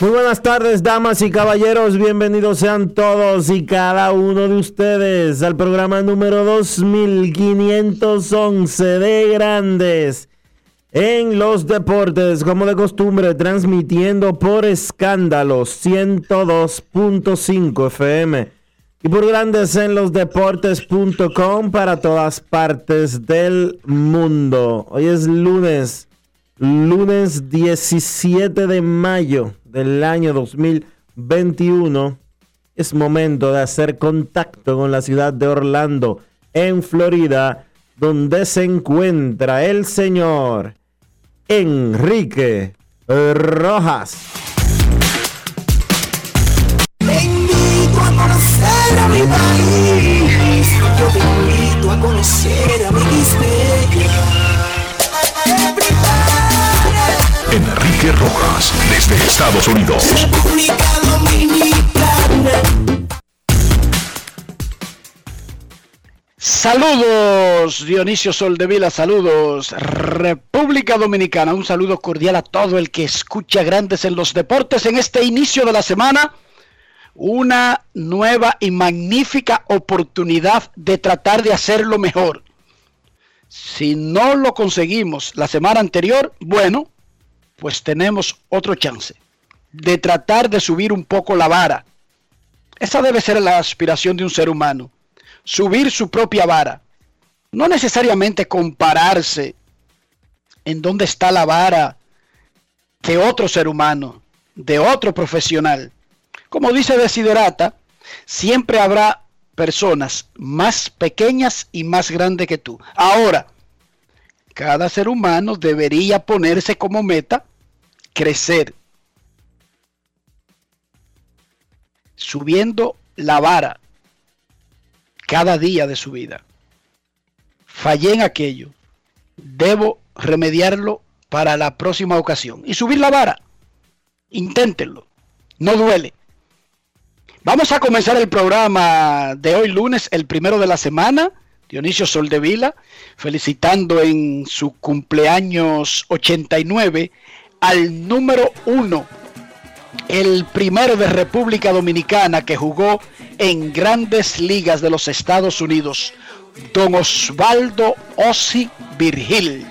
Muy buenas tardes, damas y caballeros. Bienvenidos sean todos y cada uno de ustedes al programa número 2511 de Grandes en los Deportes, como de costumbre, transmitiendo por escándalos 102.5 FM y por Grandes en los Deportes.com para todas partes del mundo. Hoy es lunes, lunes 17 de mayo del año 2021, es momento de hacer contacto con la ciudad de Orlando, en Florida, donde se encuentra el señor Enrique Rojas. Yo te invito a conocer a mi Enrique Rojas, desde Estados Unidos. República Dominicana. Saludos, Dionisio Soldevila, saludos, República Dominicana, un saludo cordial a todo el que escucha Grandes en los Deportes en este inicio de la semana, una nueva y magnífica oportunidad de tratar de hacerlo mejor. Si no lo conseguimos la semana anterior, bueno, pues tenemos otro chance de tratar de subir un poco la vara. Esa debe ser la aspiración de un ser humano subir su propia vara. No necesariamente compararse en dónde está la vara de otro ser humano, de otro profesional. Como dice Desiderata, siempre habrá personas más pequeñas y más grandes que tú. Ahora, cada ser humano debería ponerse como meta crecer, subiendo la vara cada día de su vida. Fallé en aquello. Debo remediarlo para la próxima ocasión. Y subir la vara. Inténtenlo. No duele. Vamos a comenzar el programa de hoy lunes, el primero de la semana. Dionisio Soldevila, felicitando en su cumpleaños 89 al número uno el primero de República Dominicana que jugó en grandes ligas de los Estados Unidos, don Osvaldo Ossi Virgil.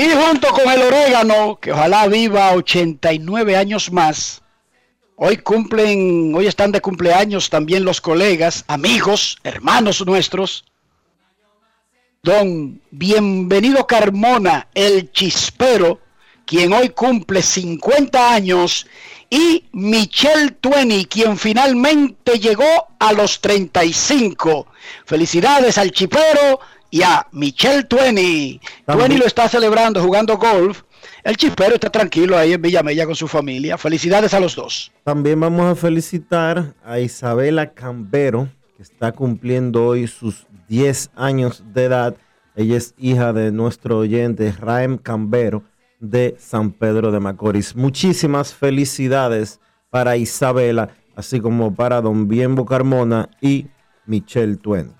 Y junto con el orégano, que ojalá viva 89 años más, hoy cumplen, hoy están de cumpleaños también los colegas, amigos, hermanos nuestros. Don Bienvenido Carmona, el chispero, quien hoy cumple 50 años, y Michelle Tueni, quien finalmente llegó a los 35. Felicidades al chipero y a Michelle Tueni. Tueni lo está celebrando jugando golf El chispero está tranquilo ahí en Villamella con su familia. Felicidades a los dos. También vamos a felicitar a Isabela Cambero, que está cumpliendo hoy sus 10 años de edad. Ella es hija de nuestro oyente Raem Cambero de San Pedro de Macorís. Muchísimas felicidades para Isabela, así como para Don Bienbo Carmona y Michelle Tuen.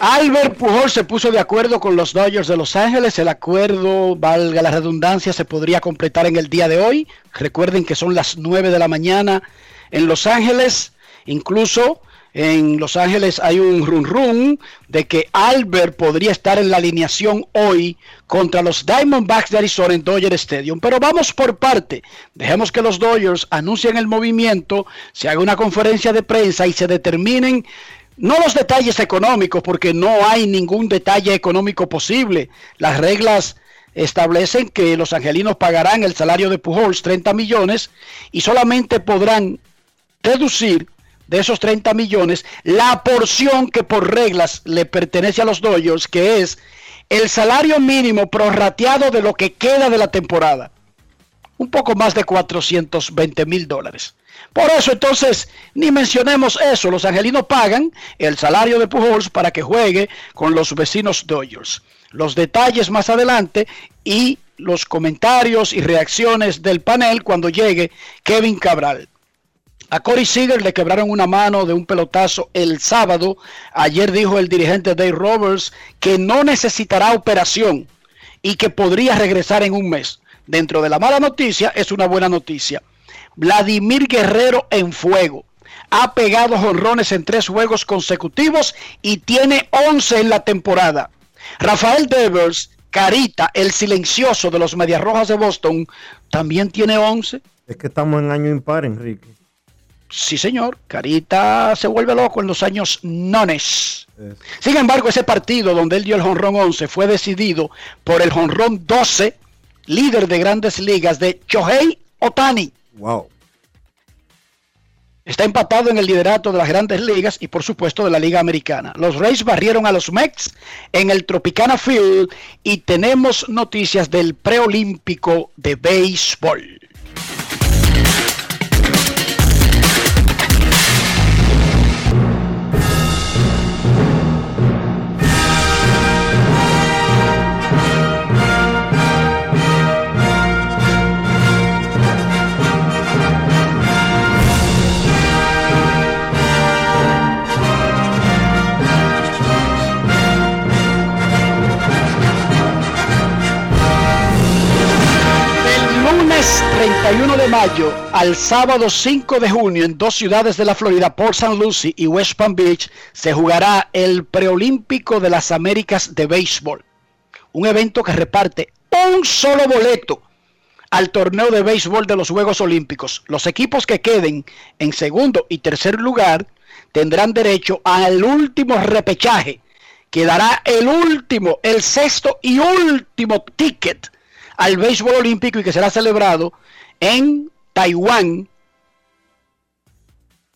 Albert Pujol se puso de acuerdo con los Dodgers de Los Ángeles. El acuerdo, valga la redundancia, se podría completar en el día de hoy. Recuerden que son las 9 de la mañana en Los Ángeles. Incluso en Los Ángeles hay un run run de que Albert podría estar en la alineación hoy contra los Diamondbacks de Arizona en Dodger Stadium. Pero vamos por parte. Dejemos que los Dodgers anuncien el movimiento, se haga una conferencia de prensa y se determinen no los detalles económicos, porque no hay ningún detalle económico posible. Las reglas establecen que los angelinos pagarán el salario de Pujols, 30 millones, y solamente podrán deducir de esos 30 millones la porción que por reglas le pertenece a los Dodgers, que es el salario mínimo prorrateado de lo que queda de la temporada. Un poco más de 420 mil dólares. Por eso entonces ni mencionemos eso. Los angelinos pagan el salario de Pujols para que juegue con los vecinos Dodgers. Los detalles más adelante y los comentarios y reacciones del panel cuando llegue Kevin Cabral. A Corey Seager le quebraron una mano de un pelotazo el sábado. Ayer dijo el dirigente Dave Roberts que no necesitará operación y que podría regresar en un mes. Dentro de la mala noticia es una buena noticia. Vladimir Guerrero en fuego. Ha pegado jonrones en tres juegos consecutivos y tiene 11 en la temporada. Rafael Devers, Carita, el silencioso de los Medias Rojas de Boston, también tiene 11. Es que estamos en año impar, Enrique. Sí, señor. Carita se vuelve loco en los años nones. Sin embargo, ese partido donde él dio el jonrón 11 fue decidido por el jonrón 12, líder de grandes ligas de Shohei Otani. Wow. Está empatado en el liderato de las grandes ligas y por supuesto de la Liga Americana. Los Rays barrieron a los Mets en el Tropicana Field y tenemos noticias del preolímpico de béisbol. 31 de mayo al sábado 5 de junio en dos ciudades de la Florida, Port St. Lucie y West Palm Beach, se jugará el preolímpico de las Américas de béisbol. Un evento que reparte un solo boleto al torneo de béisbol de los Juegos Olímpicos. Los equipos que queden en segundo y tercer lugar tendrán derecho al último repechaje, que dará el último, el sexto y último ticket al béisbol olímpico y que será celebrado en Taiwán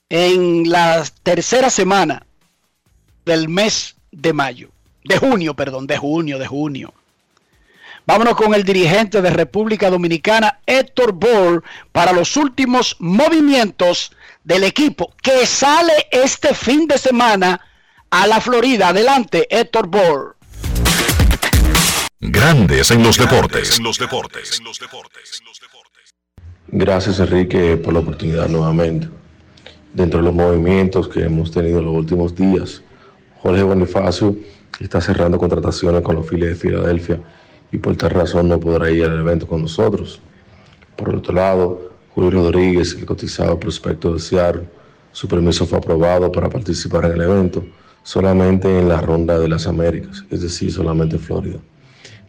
en la tercera semana del mes de mayo, de junio, perdón, de junio, de junio. Vámonos con el dirigente de República Dominicana, Héctor Bohr, para los últimos movimientos del equipo que sale este fin de semana a la Florida. Adelante, Héctor Bohr. Grandes en los deportes. En los deportes. Gracias Enrique por la oportunidad nuevamente. Dentro de los movimientos que hemos tenido en los últimos días, Jorge Bonifacio está cerrando contrataciones con los Phillies de Filadelfia y por tal razón no podrá ir al evento con nosotros. Por otro lado, Julio Rodríguez, el cotizado prospecto de Seattle, su permiso fue aprobado para participar en el evento solamente en la ronda de las Américas, es decir, solamente en Florida.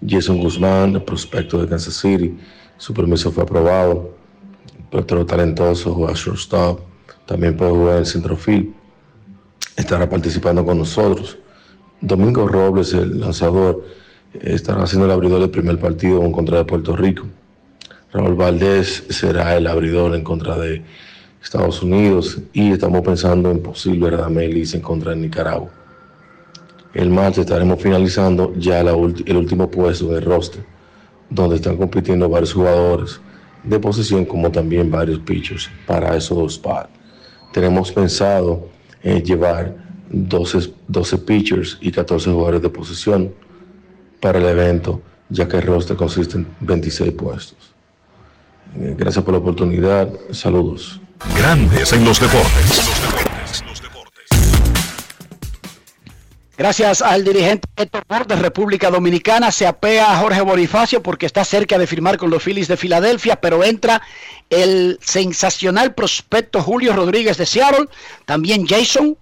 Jason Guzmán, el prospecto de Kansas City, su permiso fue aprobado. Pelotero talentoso, juega shortstop, también puede jugar en el centrofield. Estará participando con nosotros. Domingo Robles, el lanzador, estará haciendo el abridor del primer partido en contra de Puerto Rico. Raúl Valdés será el abridor en contra de Estados Unidos y estamos pensando en posible Radamelis en contra de Nicaragua. El martes estaremos finalizando ya el último puesto del roster, donde están compitiendo varios jugadores de posición como también varios pitchers para esos dos spots. Tenemos pensado eh, llevar 12, 12 pitchers y 14 jugadores de posición para el evento, ya que el roster consiste en 26 puestos. Eh, Gracias por la oportunidad. Saludos. Grandes en los deportes. Gracias al dirigente Héctor de República Dominicana. Se apea a Jorge Bonifacio porque está cerca de firmar con los Phillies de Filadelfia, pero entra el sensacional prospecto Julio Rodríguez de Seattle. También Jason.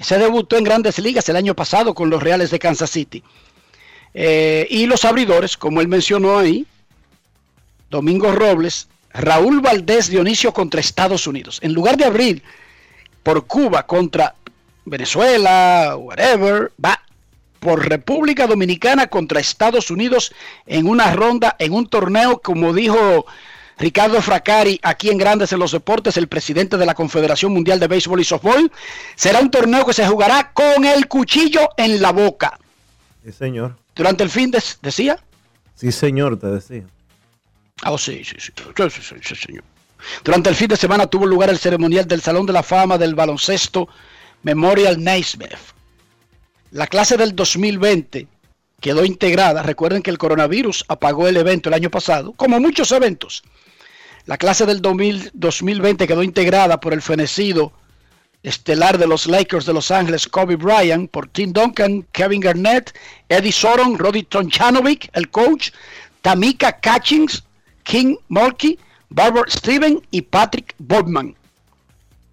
Se debutó en grandes ligas el año pasado con los Reales de Kansas City. Eh, y los abridores, como él mencionó ahí, Domingo Robles, Raúl Valdés Dionisio contra Estados Unidos. En lugar de abrir por Cuba contra Venezuela, whatever, va por República Dominicana contra Estados Unidos en una ronda, en un torneo, como dijo Ricardo Fracari aquí en Grandes en los Deportes, el presidente de la Confederación Mundial de Béisbol y Softball. Será un torneo que se jugará con el cuchillo en la boca. Sí, señor. Durante el fin de, decía. Sí, señor, te decía. Ah, oh, sí, sí, sí, sí, sí, sí, sí, señor. Durante el fin de semana tuvo lugar el ceremonial del Salón de la Fama del Baloncesto Memorial Naismith. La clase del 2020 quedó integrada. Recuerden que el coronavirus apagó el evento el año pasado, como muchos eventos. La clase del 2000 2020 quedó integrada por el fenecido estelar de los Lakers de Los Ángeles, Kobe Bryant, por Tim Duncan, Kevin Garnett, Eddie Soron, Roddy Tonchanovic, el coach, Tamika Catchings, King Mulkey, Barbara Steven y Patrick Bodman.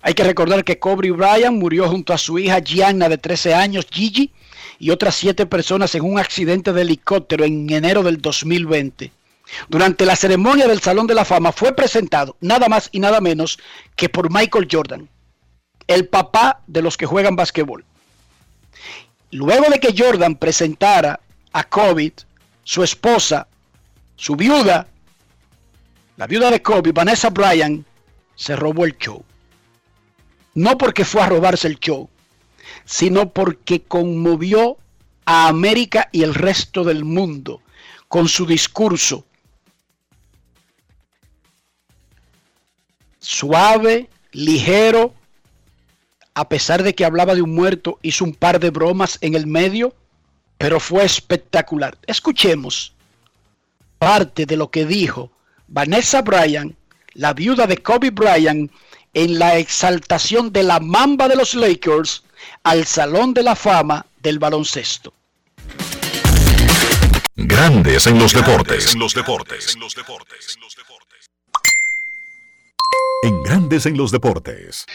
Hay que recordar que Kobe Bryant murió junto a su hija Gianna de 13 años, Gigi, y otras siete personas en un accidente de helicóptero en enero del 2020. Durante la ceremonia del Salón de la Fama fue presentado nada más y nada menos que por Michael Jordan, el papá de los que juegan basquetbol. Luego de que Jordan presentara a Kobe, su esposa, su viuda, la viuda de Kobe, Vanessa Bryan, se robó el show. No porque fue a robarse el show, sino porque conmovió a América y el resto del mundo con su discurso suave, ligero, a pesar de que hablaba de un muerto, hizo un par de bromas en el medio, pero fue espectacular. Escuchemos parte de lo que dijo Vanessa Bryan, la viuda de Kobe Bryant, en la exaltación de la mamba de los Lakers al Salón de la Fama del baloncesto. Grandes en los deportes. En los deportes. En Grandes en los deportes.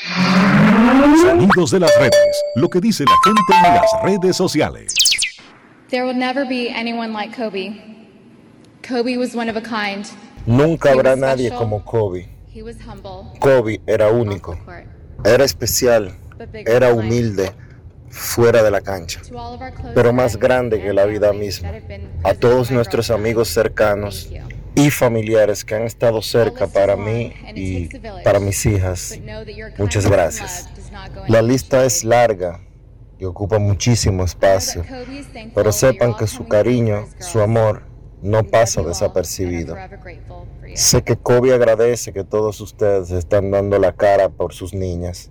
Sonidos de las redes. Lo que dice la gente en las redes sociales. There will never be anyone like Kobe. Kobe was one of a kind. Nunca habrá nadie como Kobe. He was humble. Kobe era único, era especial, era humilde fuera de la cancha, To all of our close pero más friends grande que and la vida misma. that have been A todos nuestros amigos cercanos y familiares que han estado cerca para mí y para mis hijas. But know that your Muchas gracias. La lista es larga y ocupa muchísimo espacio, pero sepan que su cariño, su amor no pasa desapercibido. Sé que Kobe agradece que todos ustedes están dando la cara por sus niñas.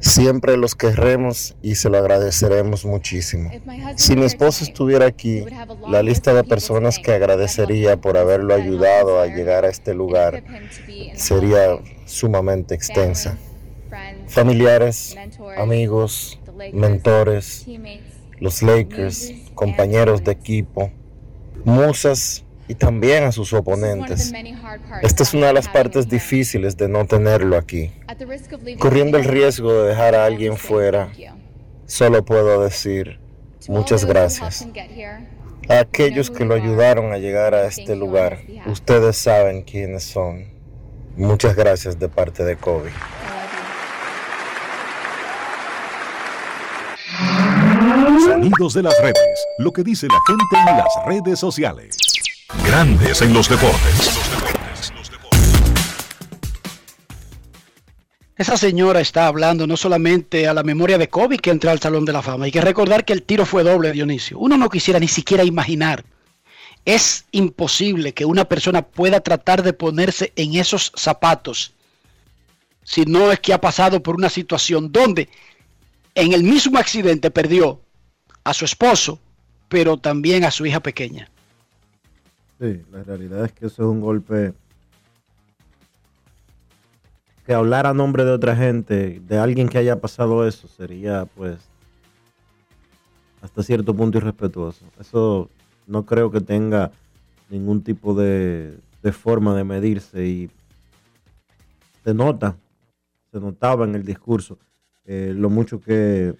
Siempre los querremos y se lo agradeceremos muchísimo. Si mi esposo estuviera aquí, la list lista de personas que agradecería por haberlo ayudado a llegar a este lugar sería sumamente extensa. Familiares, amigos, mentores, los Lakers, compañeros de equipo, musas y también a sus oponentes. Esta es una de las partes difíciles de no tenerlo aquí. Corriendo el riesgo de dejar a alguien fuera, solo puedo decir muchas gracias. A aquellos que lo ayudaron a llegar a este lugar, ustedes saben quiénes son. Muchas gracias de parte de Kobe. Sonidos de las redes. Lo que dice la gente en las redes sociales. Grandes en los deportes. Esa señora está hablando no solamente a la memoria de Kobe que entra al Salón de la Fama. Hay que recordar que el tiro fue doble, Dionisio. Uno no quisiera ni siquiera imaginar. Es imposible que una persona pueda tratar de ponerse en esos zapatos si no es que ha pasado por una situación donde en el mismo accidente perdió a su esposo, pero también a su hija pequeña. Sí, la realidad es que eso es un golpe que hablar a nombre de otra gente, de alguien que haya pasado eso, sería pues hasta cierto punto irrespetuoso. Eso no creo que tenga ningún tipo de, forma de medirse y se nota, se notaba en el discurso eh, lo mucho que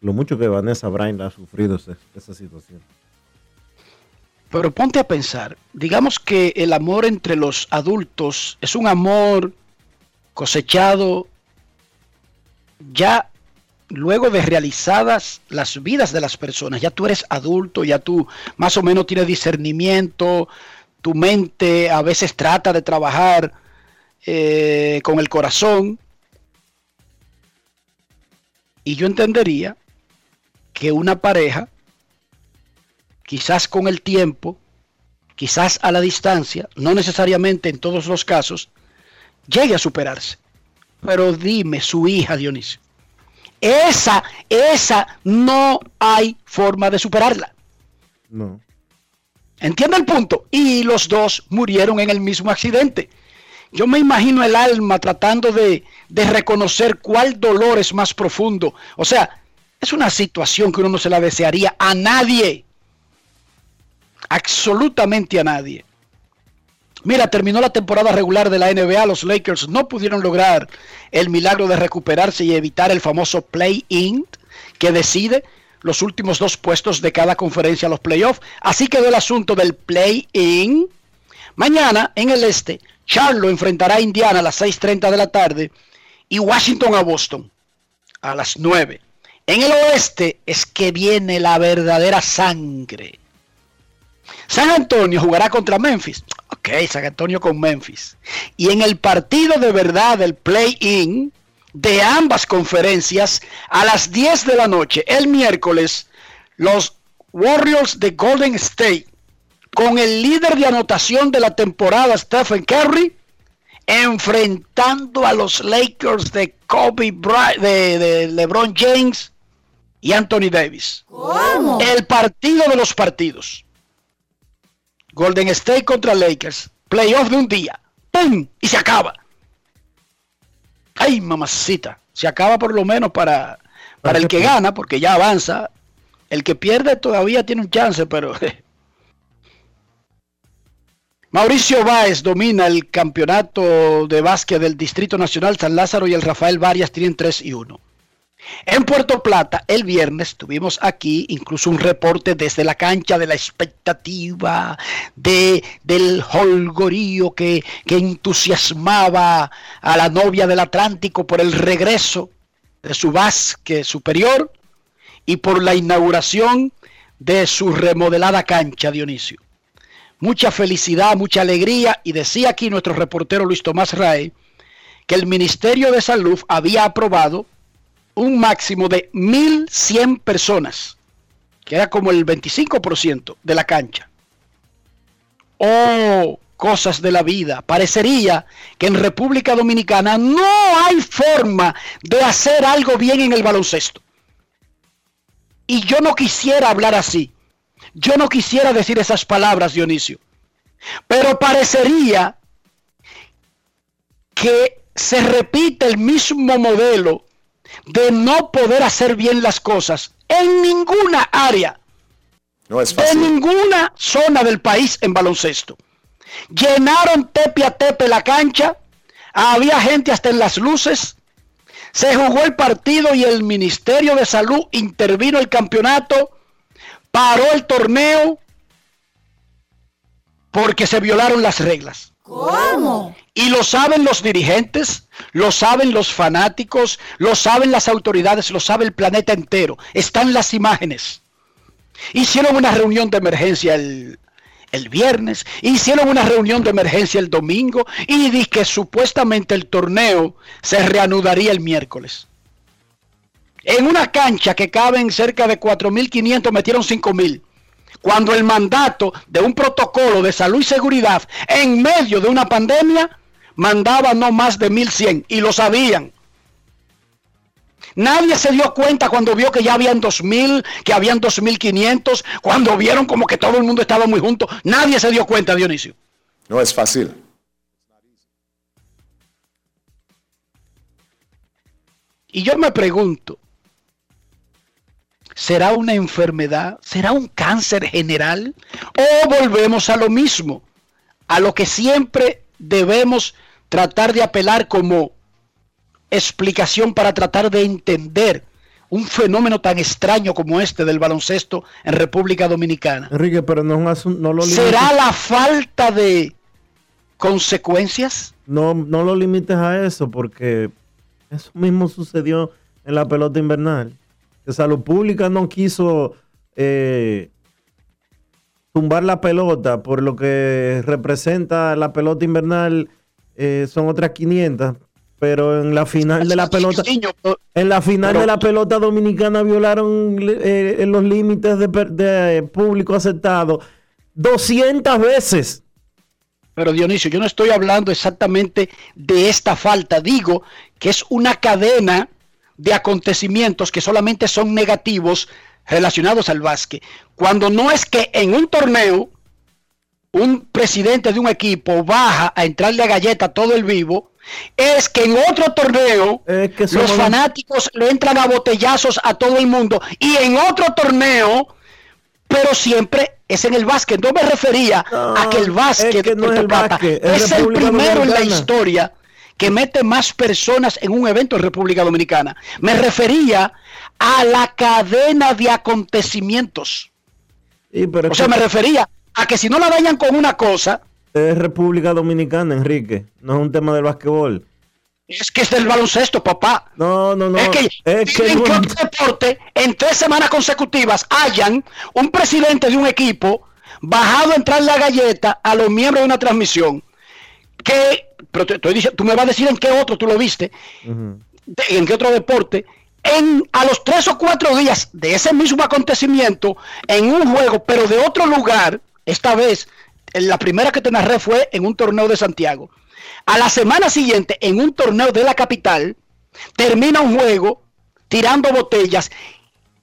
lo mucho que Vanessa Bryan ha sufrido esa situación. Pero ponte a pensar, digamos que el amor entre los adultos es un amor cosechado ya luego de realizadas las vidas de las personas. Ya tú eres adulto, ya tú más o menos tienes discernimiento, tu mente a veces trata de trabajar eh, con el corazón. Y yo entendería que una pareja, quizás con el tiempo, quizás a la distancia, no necesariamente en todos los casos, llegue a superarse. Pero dime, su hija Dionisio, esa, esa no hay forma de superarla. No. ¿Entiende el punto? Y los dos murieron en el mismo accidente. Yo me imagino el alma tratando de, de reconocer cuál dolor es más profundo. O sea, es una situación que uno no se la desearía a nadie. Absolutamente a nadie. Mira, terminó la temporada regular de la NBA. Los Lakers no pudieron lograr el milagro de recuperarse y evitar el famoso play-in que decide los últimos dos puestos de cada conferencia a los playoffs. Así quedó el asunto del play-in. Mañana en el este, Charlotte enfrentará a Indiana a las 6.30 de la tarde y Washington a Boston a las 9. En el oeste es que viene la verdadera sangre. San Antonio jugará contra Memphis. Ok, San Antonio con Memphis. Y en el partido de verdad del play-in de ambas conferencias, a las 10 de la noche, el miércoles, los Warriors de Golden State, con el líder de anotación de la temporada, Stephen Curry, enfrentando a los Lakers de Kobe Bryant, de, de LeBron James y Anthony Davis. ¿Cómo? El partido de los partidos. Golden State contra Lakers. Playoff de un día. ¡Pum! Y se acaba. Ay, mamacita. Se acaba por lo menos para, para el que gana, porque ya avanza. El que pierde todavía tiene un chance, pero... Mauricio Báez domina el campeonato de básquet del Distrito Nacional. San Lázaro y el Rafael Varias tienen 3 y 1. En Puerto Plata, el viernes, tuvimos aquí incluso un reporte desde la cancha de la expectativa, de, del holgorío que, que entusiasmaba a la novia del Atlántico por el regreso de su básquet superior y por la inauguración de su remodelada cancha, Dionisio. Mucha felicidad, mucha alegría y decía aquí nuestro reportero Luis Tomás Rae que el Ministerio de Salud había aprobado un máximo de 1.100 personas, que era como el 25% de la cancha. Oh, cosas de la vida. Parecería que en República Dominicana no hay forma de hacer algo bien en el baloncesto. Y yo no quisiera hablar así. Yo no quisiera decir esas palabras, Dionisio. Pero parecería que se repite el mismo modelo de no poder hacer bien las cosas en ninguna área, No es de fácil. ninguna zona del país en baloncesto. Llenaron tepe a tepe la cancha, había gente hasta en las luces, se jugó el partido y el Ministerio de Salud intervino el campeonato, paró el torneo porque se violaron las reglas. ¿Cómo? Y lo saben los dirigentes, Lo saben los fanáticos, lo saben las autoridades, lo sabe el planeta entero. Están las imágenes. Hicieron una reunión de emergencia el, el viernes, hicieron una reunión de emergencia el domingo y di que supuestamente el torneo se reanudaría el miércoles. En una cancha que caben cerca de 4.500 metieron 5.000. Cuando el mandato de un protocolo de salud y seguridad en medio de una pandemia mandaba no más de 1.100 y lo sabían. Nadie se dio cuenta cuando vio que ya habían 2.000, que habían 2.500, cuando vieron como que todo el mundo estaba muy junto. Nadie se dio cuenta, Dionisio. No es fácil. Y yo me pregunto, ¿será una enfermedad? ¿Será un cáncer general? ¿O volvemos a lo mismo? A lo que siempre debemos tratar de apelar como explicación para tratar de entender un fenómeno tan extraño como este del baloncesto en República Dominicana. Enrique, pero no, no lo ¿Será la falta de consecuencias? no, no lo limites a eso, porque eso mismo sucedió en la pelota invernal. Que Salud Pública no quiso eh, tumbar la pelota por lo que representa la pelota invernal, eh, son otras 500. Pero en la final de la pelota, en la final de la pelota dominicana violaron eh, los límites de, de público aceptado 200 veces. Pero Dionisio, yo no estoy hablando exactamente de esta falta. Digo que es una cadena de acontecimientos que solamente son negativos relacionados al básquet. Cuando no es que en un torneo un presidente de un equipo baja a entrarle a galleta todo el vivo, es que en otro torneo que los fanáticos le entran a botellazos a todo el mundo y en otro torneo, pero siempre es en el básquet. No me refería No, a que el básquet es que no es el Plata básquet, es es el primero en la historia que mete más personas en un evento en República Dominicana. Me refería a la cadena de acontecimientos. Sí, pero O sea, que me refería a que si no la dañan con una cosa, es República Dominicana, Enrique. No es un tema del basquetbol. es que es del baloncesto, papá. No, no, no. es que, es que en no- deporte en tres semanas consecutivas hayan un presidente de un equipo bajado a entrar la galleta a los miembros de una transmisión. Que, pero te estoy diciendo, tú me vas a decir en qué otro tú lo viste, de- en qué otro deporte, en, a los tres o cuatro días de ese mismo acontecimiento, en un juego, pero de otro lugar, esta vez, la primera que te narré fue en un torneo de Santiago. A la semana siguiente, en un torneo de la capital, termina un juego tirando botellas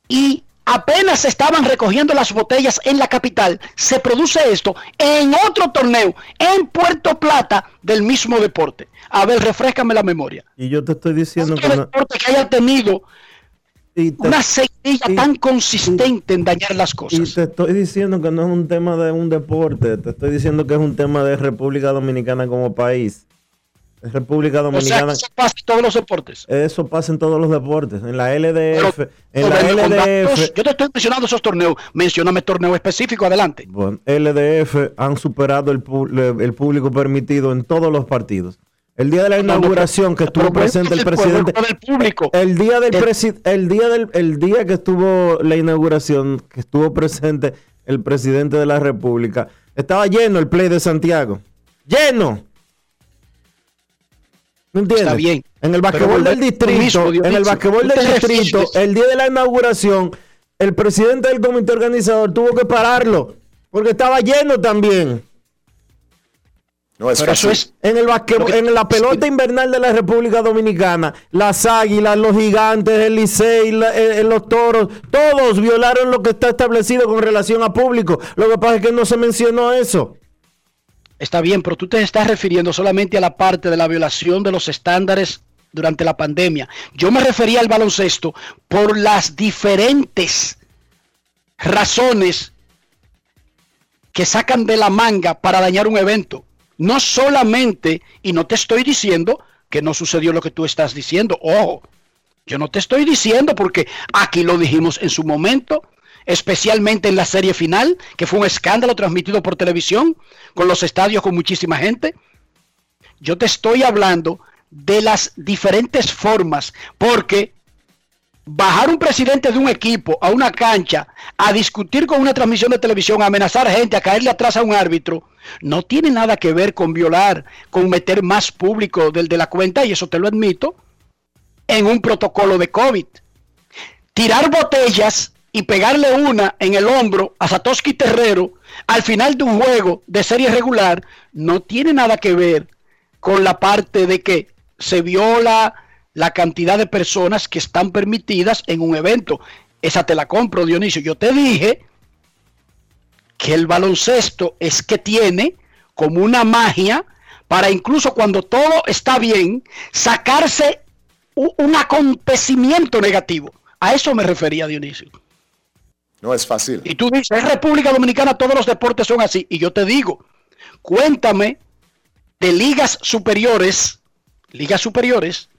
y apenas se estaban recogiendo las botellas en la capital, se produce esto en otro torneo en Puerto Plata del mismo deporte. A ver, refrescame la memoria. Y yo te estoy diciendo Otro que no. deporte que haya tenido te, una seguidilla y- tan consistente en dañar las y cosas. te estoy diciendo que no es un tema de un deporte. Te estoy diciendo que es un tema de República Dominicana como país. República O sea, Dominicana. eso pasa en todos los deportes. Eso pasa en todos los deportes. En la LDF. Pero, en la LDF. yo te estoy mencionando esos torneos. Mencióname torneo específico, adelante. Bueno, LDF han superado el público permitido en todos los partidos. El día de la inauguración que estuvo presente el presidente, del público. el día del El- presi- el día del el día que estuvo la inauguración, que estuvo presente el presidente de la República, estaba lleno el play de Santiago. Lleno. ¿No entiendes? Está bien. En el basquetbol del distrito, mismo, en el basquetbol del distrito, refieres- el día de la inauguración, el presidente del comité organizador tuvo que pararlo porque estaba lleno también. No es Pero eso es En el que- en la pelota invernal de la República Dominicana, las águilas, los gigantes, el Licey, la- eh, eh, los toros, todos violaron lo que está establecido con relación a público. Lo que pasa es que no se mencionó eso. Está bien, pero tú te estás refiriendo solamente a la parte de la violación de los estándares durante la pandemia. Yo me refería al baloncesto por las diferentes razones que sacan de la manga para dañar un evento. No solamente, y no te estoy diciendo que no sucedió lo que tú estás diciendo, ojo, yo no te estoy diciendo porque aquí lo dijimos en su momento, especialmente en la serie final, que fue un escándalo transmitido por televisión, con los estadios con muchísima gente. Yo te estoy hablando de las diferentes formas, porque bajar un presidente de un equipo a una cancha a discutir con una transmisión de televisión, a amenazar gente, a caerle atrás a un árbitro, no tiene nada que ver con violar, con meter más público del de la cuenta, y eso te lo admito, en un protocolo de COVID. Tirar botellas y pegarle una en el hombro a Satoshi Terrero al final de un juego de serie regular no tiene nada que ver con la parte de que se viola la cantidad de personas que están permitidas en un evento. Esa te la compro, Dionisio. Yo te dije que el baloncesto es que tiene como una magia para incluso cuando todo está bien, sacarse un acontecimiento negativo. A eso me refería Dionisio. No es fácil. Y tú dices, es República Dominicana, todos los deportes son así. Y yo te digo, cuéntame de ligas superiores, ligas superiores,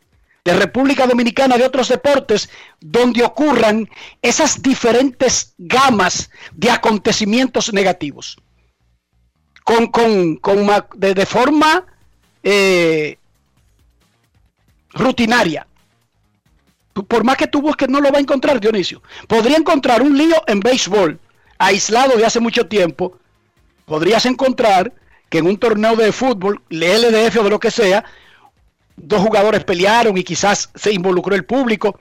de República Dominicana, de otros deportes, donde ocurran esas diferentes gamas de acontecimientos negativos. Con, con, con de, de forma eh, rutinaria. Por más que tú busques, no lo va a encontrar, Dionisio. Podría encontrar un lío en béisbol, aislado de hace mucho tiempo. Podrías encontrar que en un torneo de fútbol, LDF o de lo que sea, dos jugadores pelearon y quizás se involucró el público.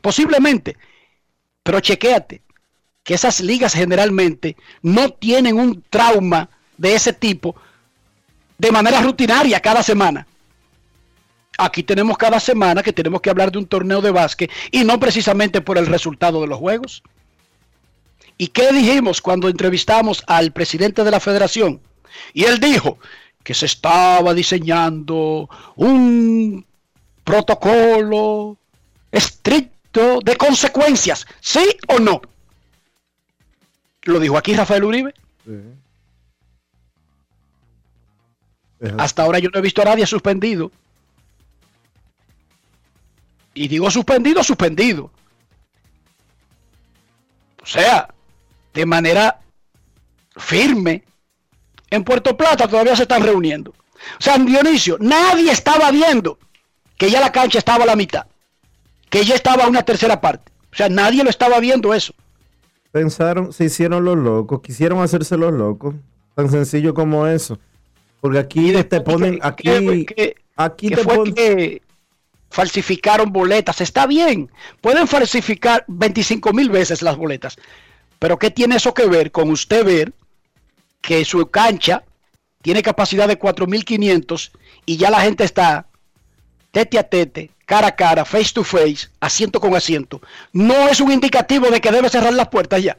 Posiblemente. Pero chequéate que esas ligas generalmente no tienen un trauma de ese tipo de manera rutinaria cada semana. Aquí tenemos cada semana que tenemos que hablar de un torneo de básquet y no precisamente por el resultado de los juegos. ¿Y qué dijimos cuando entrevistamos al presidente de la federación? Y él dijo que se estaba diseñando un protocolo estricto de consecuencias, ¿sí o no? Lo dijo aquí Rafael Uribe. Hasta ahora yo no he visto a nadie suspendido. Y digo suspendido, suspendido. O sea, de manera firme. En Puerto Plata todavía se están reuniendo. O sea, en Dionisio, nadie estaba viendo que ya la cancha estaba a la mitad. Que ya estaba a una tercera parte. O sea, nadie lo estaba viendo eso. Pensaron, se hicieron los locos, quisieron hacerse los locos. Tan sencillo como eso. Porque aquí te ponen, aquí, que- aquí que te ponen. que falsificaron boletas. Está bien, pueden falsificar 25 mil veces las boletas. Pero ¿qué tiene eso que ver con usted ver que su cancha tiene capacidad de 4.500 y ya la gente está tete a tete, cara a cara, face to face, asiento con asiento? No es un indicativo de que debe cerrar las puertas ya.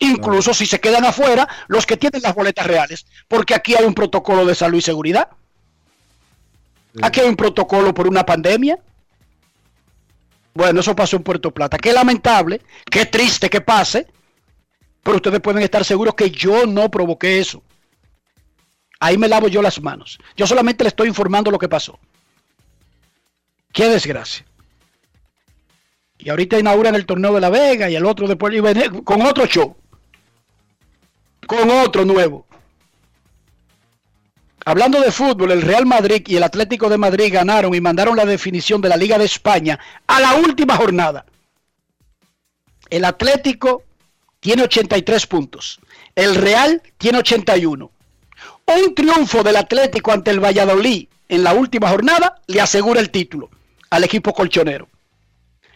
Incluso si se quedan afuera los que tienen las boletas reales, porque aquí hay un protocolo de salud y seguridad. Aquí hay un protocolo por una pandemia. Bueno, eso pasó en Puerto Plata. Qué lamentable, qué triste que pase, pero ustedes pueden estar seguros que yo no provoqué eso. Ahí me lavo yo las manos. Yo solamente le estoy informando lo que pasó. Qué desgracia. Y ahorita inauguran el torneo de La Vega y el otro después con otro show. Con otro nuevo. Hablando de fútbol, el Real Madrid y el Atlético de Madrid ganaron y mandaron la definición de la Liga de España a la última jornada. El Atlético tiene 83 puntos. El Real tiene 81. Un triunfo del Atlético ante el Valladolid en la última jornada le asegura el título al equipo colchonero.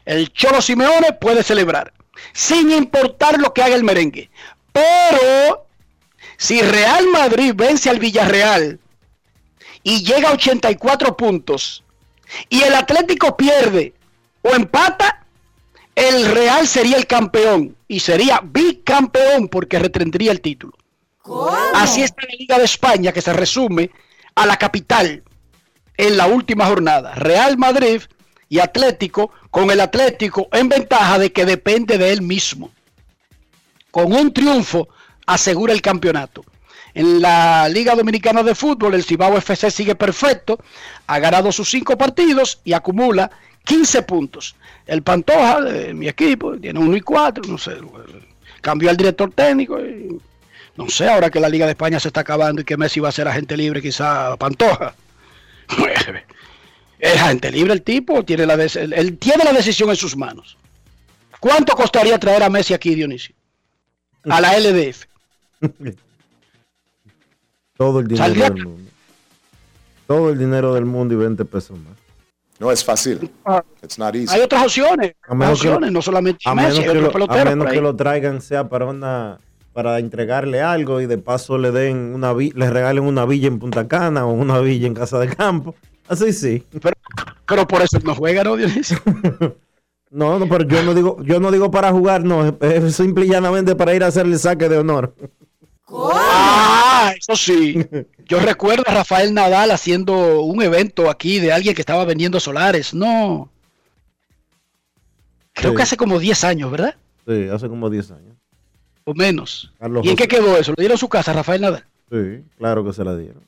El Cholo Simeone puede celebrar, sin importar lo que haga el merengue. Pero si Real Madrid vence al Villarreal y llega a 84 puntos y el Atlético pierde o empata, el Real sería el campeón y sería bicampeón porque retendría el título. Así está la Liga de España que se resume a la capital en la última jornada. Real Madrid y Atlético con el Atlético en ventaja de que depende de él mismo. Con un triunfo asegura el campeonato. En la Liga Dominicana de Fútbol, el Cibao FC sigue perfecto, ha ganado sus cinco partidos y acumula 15 puntos. El Pantoja, de mi equipo, tiene 1 y 4, no sé, cambió al director técnico y no sé, ahora que la Liga de España se está acabando y que Messi va a ser agente libre, quizá Pantoja. ¿Es agente libre el tipo? ¿Tiene la él, él tiene la decisión en sus manos. ¿Cuánto costaría traer a Messi aquí, Dionisio? A la LDF. Todo el dinero Saldría- del mundo. Todo el dinero del mundo y 20 pesos más. No es fácil. It's not easy. Hay otras opciones. A menos que opciones, lo- no solamente A menos, que lo, a menos que traigan sea para una para entregarle algo y de paso le den una vi- le regalen una villa en Punta Cana o una villa en Casa de Campo. Así sí. Pero por eso no juega, ¿no, Dionisio? No, no, pero yo no digo, yo no digo para jugar, no, es, es simple y llanamente para ir a hacerle saque de honor. Ah, eso sí. Yo recuerdo a Rafael Nadal haciendo un evento aquí de alguien que estaba vendiendo solares. No. Creo Sí. que hace como 10 años, ¿verdad? Sí, hace como 10 años. O menos. Carlos ¿Y en qué quedó eso? ¿Lo dieron a su casa, Rafael Nadal? Sí, claro que se la dieron.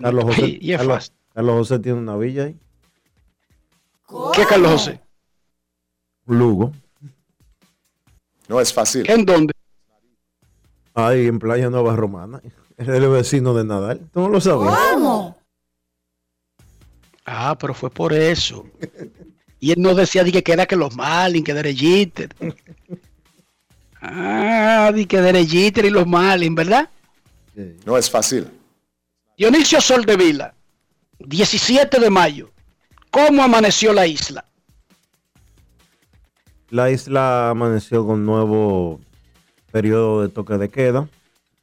Carlos José, y- y es Carlos, José tiene una villa ahí. ¿Qué Carlos José? Lugo. No es fácil. ¿En dónde? Ahí en Playa Nueva Romana. Es el vecino de Nadal. ¿Tú no lo sabías? Ah, pero fue por eso. Y él no decía di que era que los Marlins, que Derechiter. Ah, di que Derechiter y los Marlins, ¿verdad? No es fácil. Dionisio Soldevila, 17 de mayo. ¿Cómo amaneció la isla? La isla amaneció con nuevo periodo de toque de queda,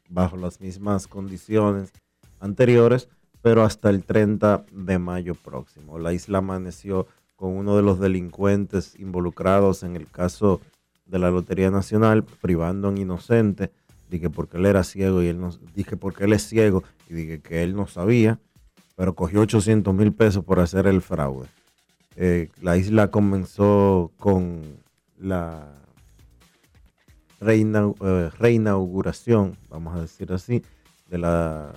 bajo las mismas condiciones anteriores, pero hasta el 30 de mayo próximo. La isla amaneció con uno de los delincuentes involucrados en el caso de la Lotería Nacional, privando a un inocente, dije porque él era ciego y él no, dije porque él es ciego y dije que él no sabía, pero cogió 800 mil pesos por hacer el fraude. Eh, la isla comenzó con la reina, eh, reinauguración, vamos a decir así, de la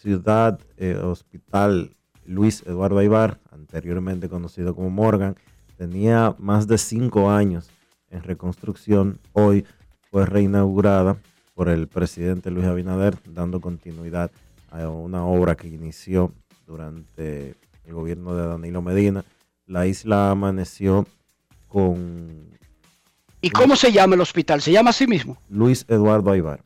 ciudad eh, hospital Luis Eduardo Aibar, anteriormente conocido como Morgan, tenía más de cinco años en reconstrucción. Hoy fue reinaugurada por el presidente Luis Abinader, dando continuidad a una obra que inició durante el gobierno de Danilo Medina. La isla amaneció con ¿Y cómo se llama el hospital? ¿Se llama así mismo? Luis Eduardo Aibar.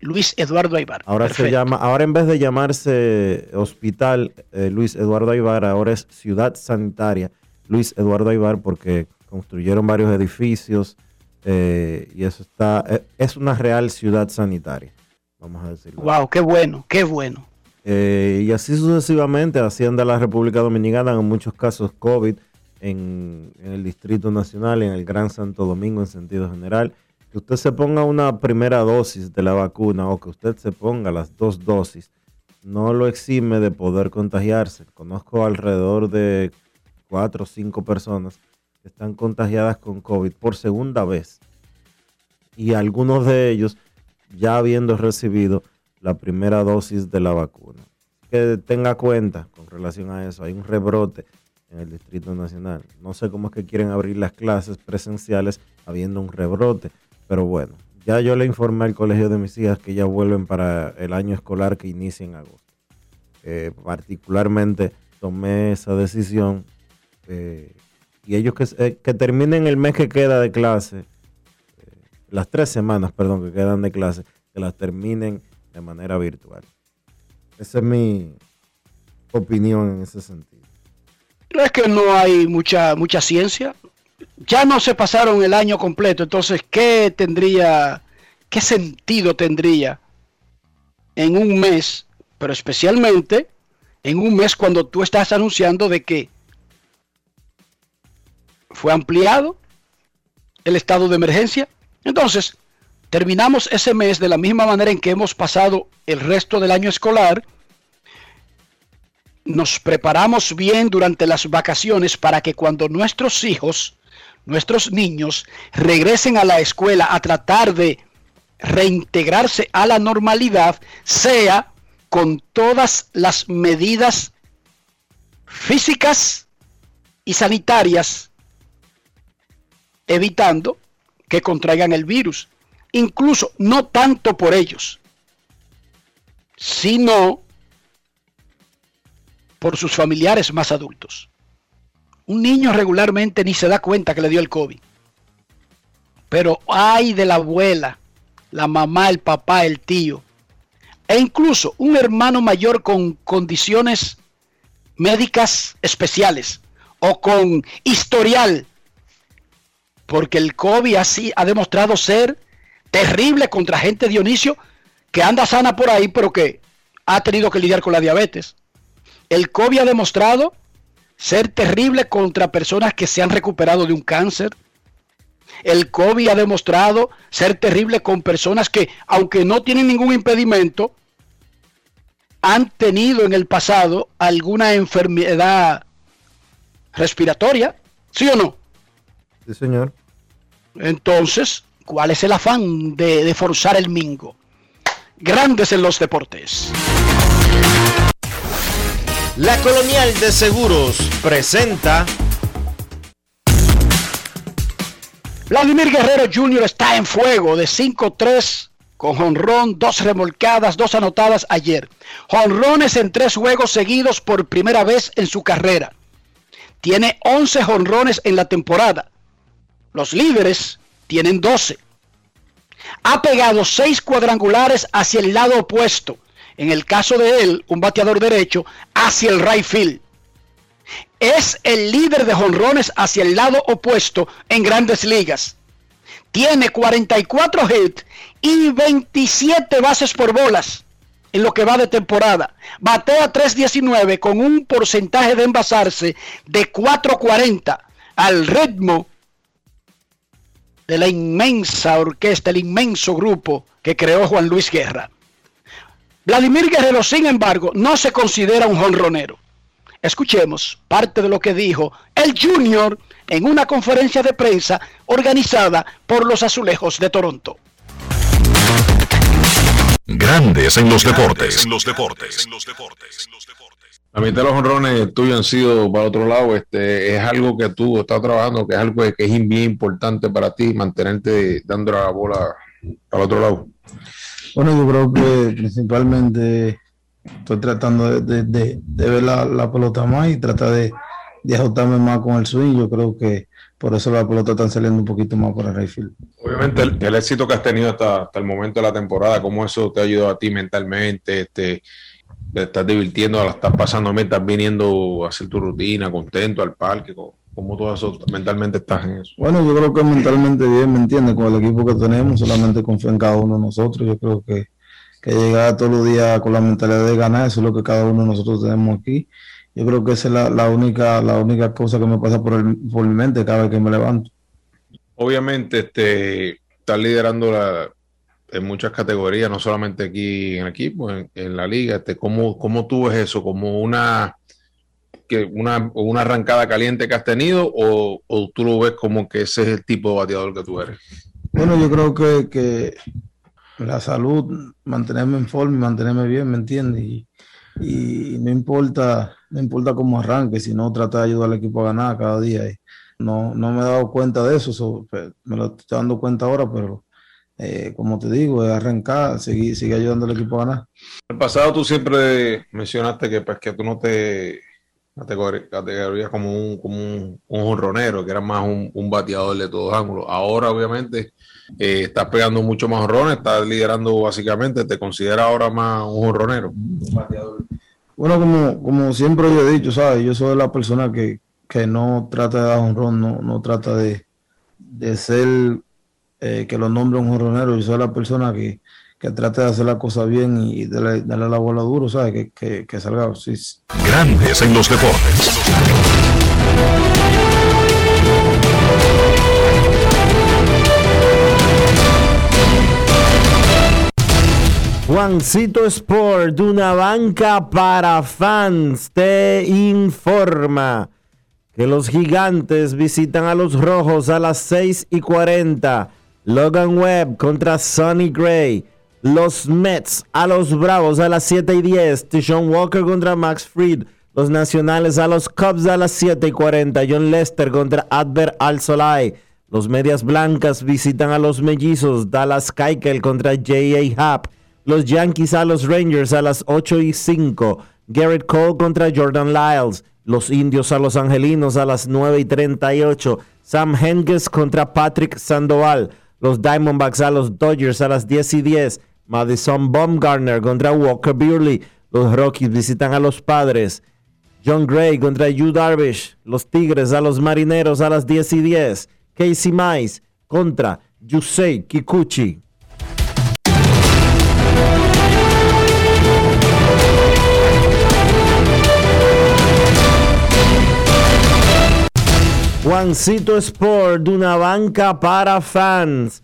Luis Eduardo Aibar. Ahora se llama, ahora en vez de llamarse Hospital eh, Luis Eduardo Aibar, ahora es Ciudad Sanitaria Luis Eduardo Aibar porque construyeron varios edificios eh, y eso está, eh, es una real ciudad sanitaria, vamos a decirlo. Wow, qué bueno, qué bueno. Eh, y así sucesivamente, Hacienda de la República Dominicana, en muchos casos COVID, en, en el Distrito Nacional, en el Gran Santo Domingo en sentido general. Que usted se ponga una primera dosis de la vacuna o que usted se ponga las dos dosis, no lo exime de poder contagiarse. Conozco alrededor de cuatro o cinco personas que están contagiadas con COVID por segunda vez. Y algunos de ellos ya habiendo recibido la primera dosis de la vacuna. Que tenga cuenta con relación a eso. Hay un rebrote en el Distrito Nacional. No sé cómo es que quieren abrir las clases presenciales habiendo un rebrote, pero bueno, ya yo le informé al colegio de mis hijas que ya vuelven para el año escolar que inicia en agosto. Eh, particularmente tomé esa decisión eh, y ellos que, eh, que terminen el mes que queda de clase, las tres semanas, perdón, que quedan de clase, que las terminen de manera virtual. Esa es mi opinión en ese sentido. Es que no hay mucha, mucha ciencia. Ya no se pasaron el año completo, entonces, ¿qué tendría, qué sentido tendría en un mes, pero especialmente en un mes cuando tú estás anunciando de que fue ampliado el estado de emergencia? Entonces, terminamos ese mes de la misma manera en que hemos pasado el resto del año escolar, nos preparamos bien durante las vacaciones para que cuando nuestros hijos, nuestros niños, regresen a la escuela a tratar de reintegrarse a la normalidad, sea con todas las medidas físicas y sanitarias, evitando que contraigan el virus. Incluso no tanto por ellos, sino por sus familiares más adultos. Un niño regularmente ni se da cuenta que le dio el COVID. Pero hay de la abuela, la mamá, el papá, el tío, e incluso un hermano mayor con condiciones médicas especiales o con historial, porque el COVID así ha demostrado ser terrible contra gente Dionisio que anda sana por ahí, pero que ha tenido que lidiar con la diabetes. El COVID ha demostrado ser terrible contra personas que se han recuperado de un cáncer. El COVID ha demostrado ser terrible con personas que, aunque no tienen ningún impedimento, han tenido en el pasado alguna enfermedad respiratoria, ¿sí o no? Sí, señor. Entonces, ¿cuál es el afán de, de forzar el mingo? Grandes en los deportes. La Colonial de Seguros presenta Vladimir Guerrero Jr. está en fuego de 5-3 con jonrón, dos remolcadas, dos anotadas ayer. Jonrones en tres juegos seguidos por primera vez en su carrera. Tiene 11 jonrones en la temporada. Los líderes tienen 12. Ha pegado seis cuadrangulares hacia el lado opuesto. En el caso de él, un bateador derecho hacia el right field. Es el líder de jonrones hacia el lado opuesto en grandes ligas. Tiene 44 hits y 27 bases por bolas en lo que va de temporada. Batea 3.19 con un porcentaje de envasarse de 4.40 al ritmo de la inmensa orquesta, el inmenso grupo que creó Juan Luis Guerra. Vladimir Guerrero, sin embargo, no se considera un jonronero. Escuchemos parte de lo que dijo el Junior en una conferencia de prensa organizada por los Azulejos de Toronto. Grandes en los deportes. los deportes. La mitad de los honrones tuyos han sido para otro lado. Este es algo que tú estás trabajando, que es algo que es bien importante para ti, mantenerte dando la bola para otro lado. Bueno, yo creo que principalmente estoy tratando de, de- de- ver la, la pelota más y tratar de, de ajustarme más con el swing. Yo creo que por eso la pelota está saliendo un poquito más por el right field. Obviamente el, el éxito que has tenido hasta, hasta el momento de la temporada, cómo eso te ha ayudado a ti mentalmente, este, te estás divirtiendo, la estás pasando bien, estás viniendo a hacer tu rutina, contento al parque, cómo, cómo todo eso mentalmente estás en eso. Bueno, yo creo que mentalmente bien, ¿me entiendes? Con el equipo que tenemos, solamente confío en cada uno de nosotros. Yo creo que, que llegar todos los días con la mentalidad de ganar, eso es lo que cada uno de nosotros tenemos aquí. Yo creo que esa es la, la única, la única cosa que me pasa por, el, por mi mente cada vez que me levanto. Obviamente, este, estás liderando la, en muchas categorías, no solamente aquí en el equipo, en, en la liga. Este, ¿cómo, ¿Cómo tú ves eso? ¿Como una, que una, una arrancada caliente que has tenido o, o tú lo ves como que ese es el tipo de bateador que tú eres? Bueno, yo creo que, que la salud, mantenerme en forma y mantenerme bien, ¿me entiendes? Y, y no importa, no importa cómo arranque, sino tratar de ayudar al equipo a ganar cada día. Y no, no me he dado cuenta de eso, so, me lo estoy dando cuenta ahora, pero eh, como te digo, es arrancar, seguir, seguir ayudando al equipo a ganar. En el pasado tú siempre mencionaste que, pues, que tú no te categori- categorías como un, como un, un jonronero, que era más un, un bateador de todos ángulos. Ahora, obviamente, eh, estás pegando mucho más jonrones, estás liderando básicamente, te considera ahora más un jonronero. Bueno, como, como siempre yo he dicho, ¿sabes? Yo soy la persona que, que no trata de dar un ron, no, no trata de, de ser eh, que lo nombre un jonronero. Yo soy la persona que, que trata de hacer la cosa bien y darle, darle la bola duro, ¿sabes? Que, que, que salga. Grandes en los deportes. Juancito Sport, una banca para fans, te informa que los gigantes visitan a los rojos a las 6 y 40. Logan Webb contra Sonny Gray. Los Mets a los Bravos a las 7 y 10. Tishon Walker contra Max Fried. Los Nacionales a los Cubs a las 7 y 40. John Lester contra Adver Al Solai. Los Medias Blancas visitan a los Mellizos. Dallas Keuchel contra J.A. Happ. Los Yankees a los Rangers a las 8 y 5. Garrett Cole contra Jordan Lyles. Los indios a los angelinos a las 9 y 38. Sam Henges contra Patrick Sandoval. Los Diamondbacks a los Dodgers a las 10 y 10. Madison Baumgartner contra Walker Buehler. Los Rockies visitan a los Padres. John Gray contra Yu Darvish. Los Tigres a los Marineros a las 10 y 10. Casey Mize contra Yusei Kikuchi. Juancito Sport, una banca para fans.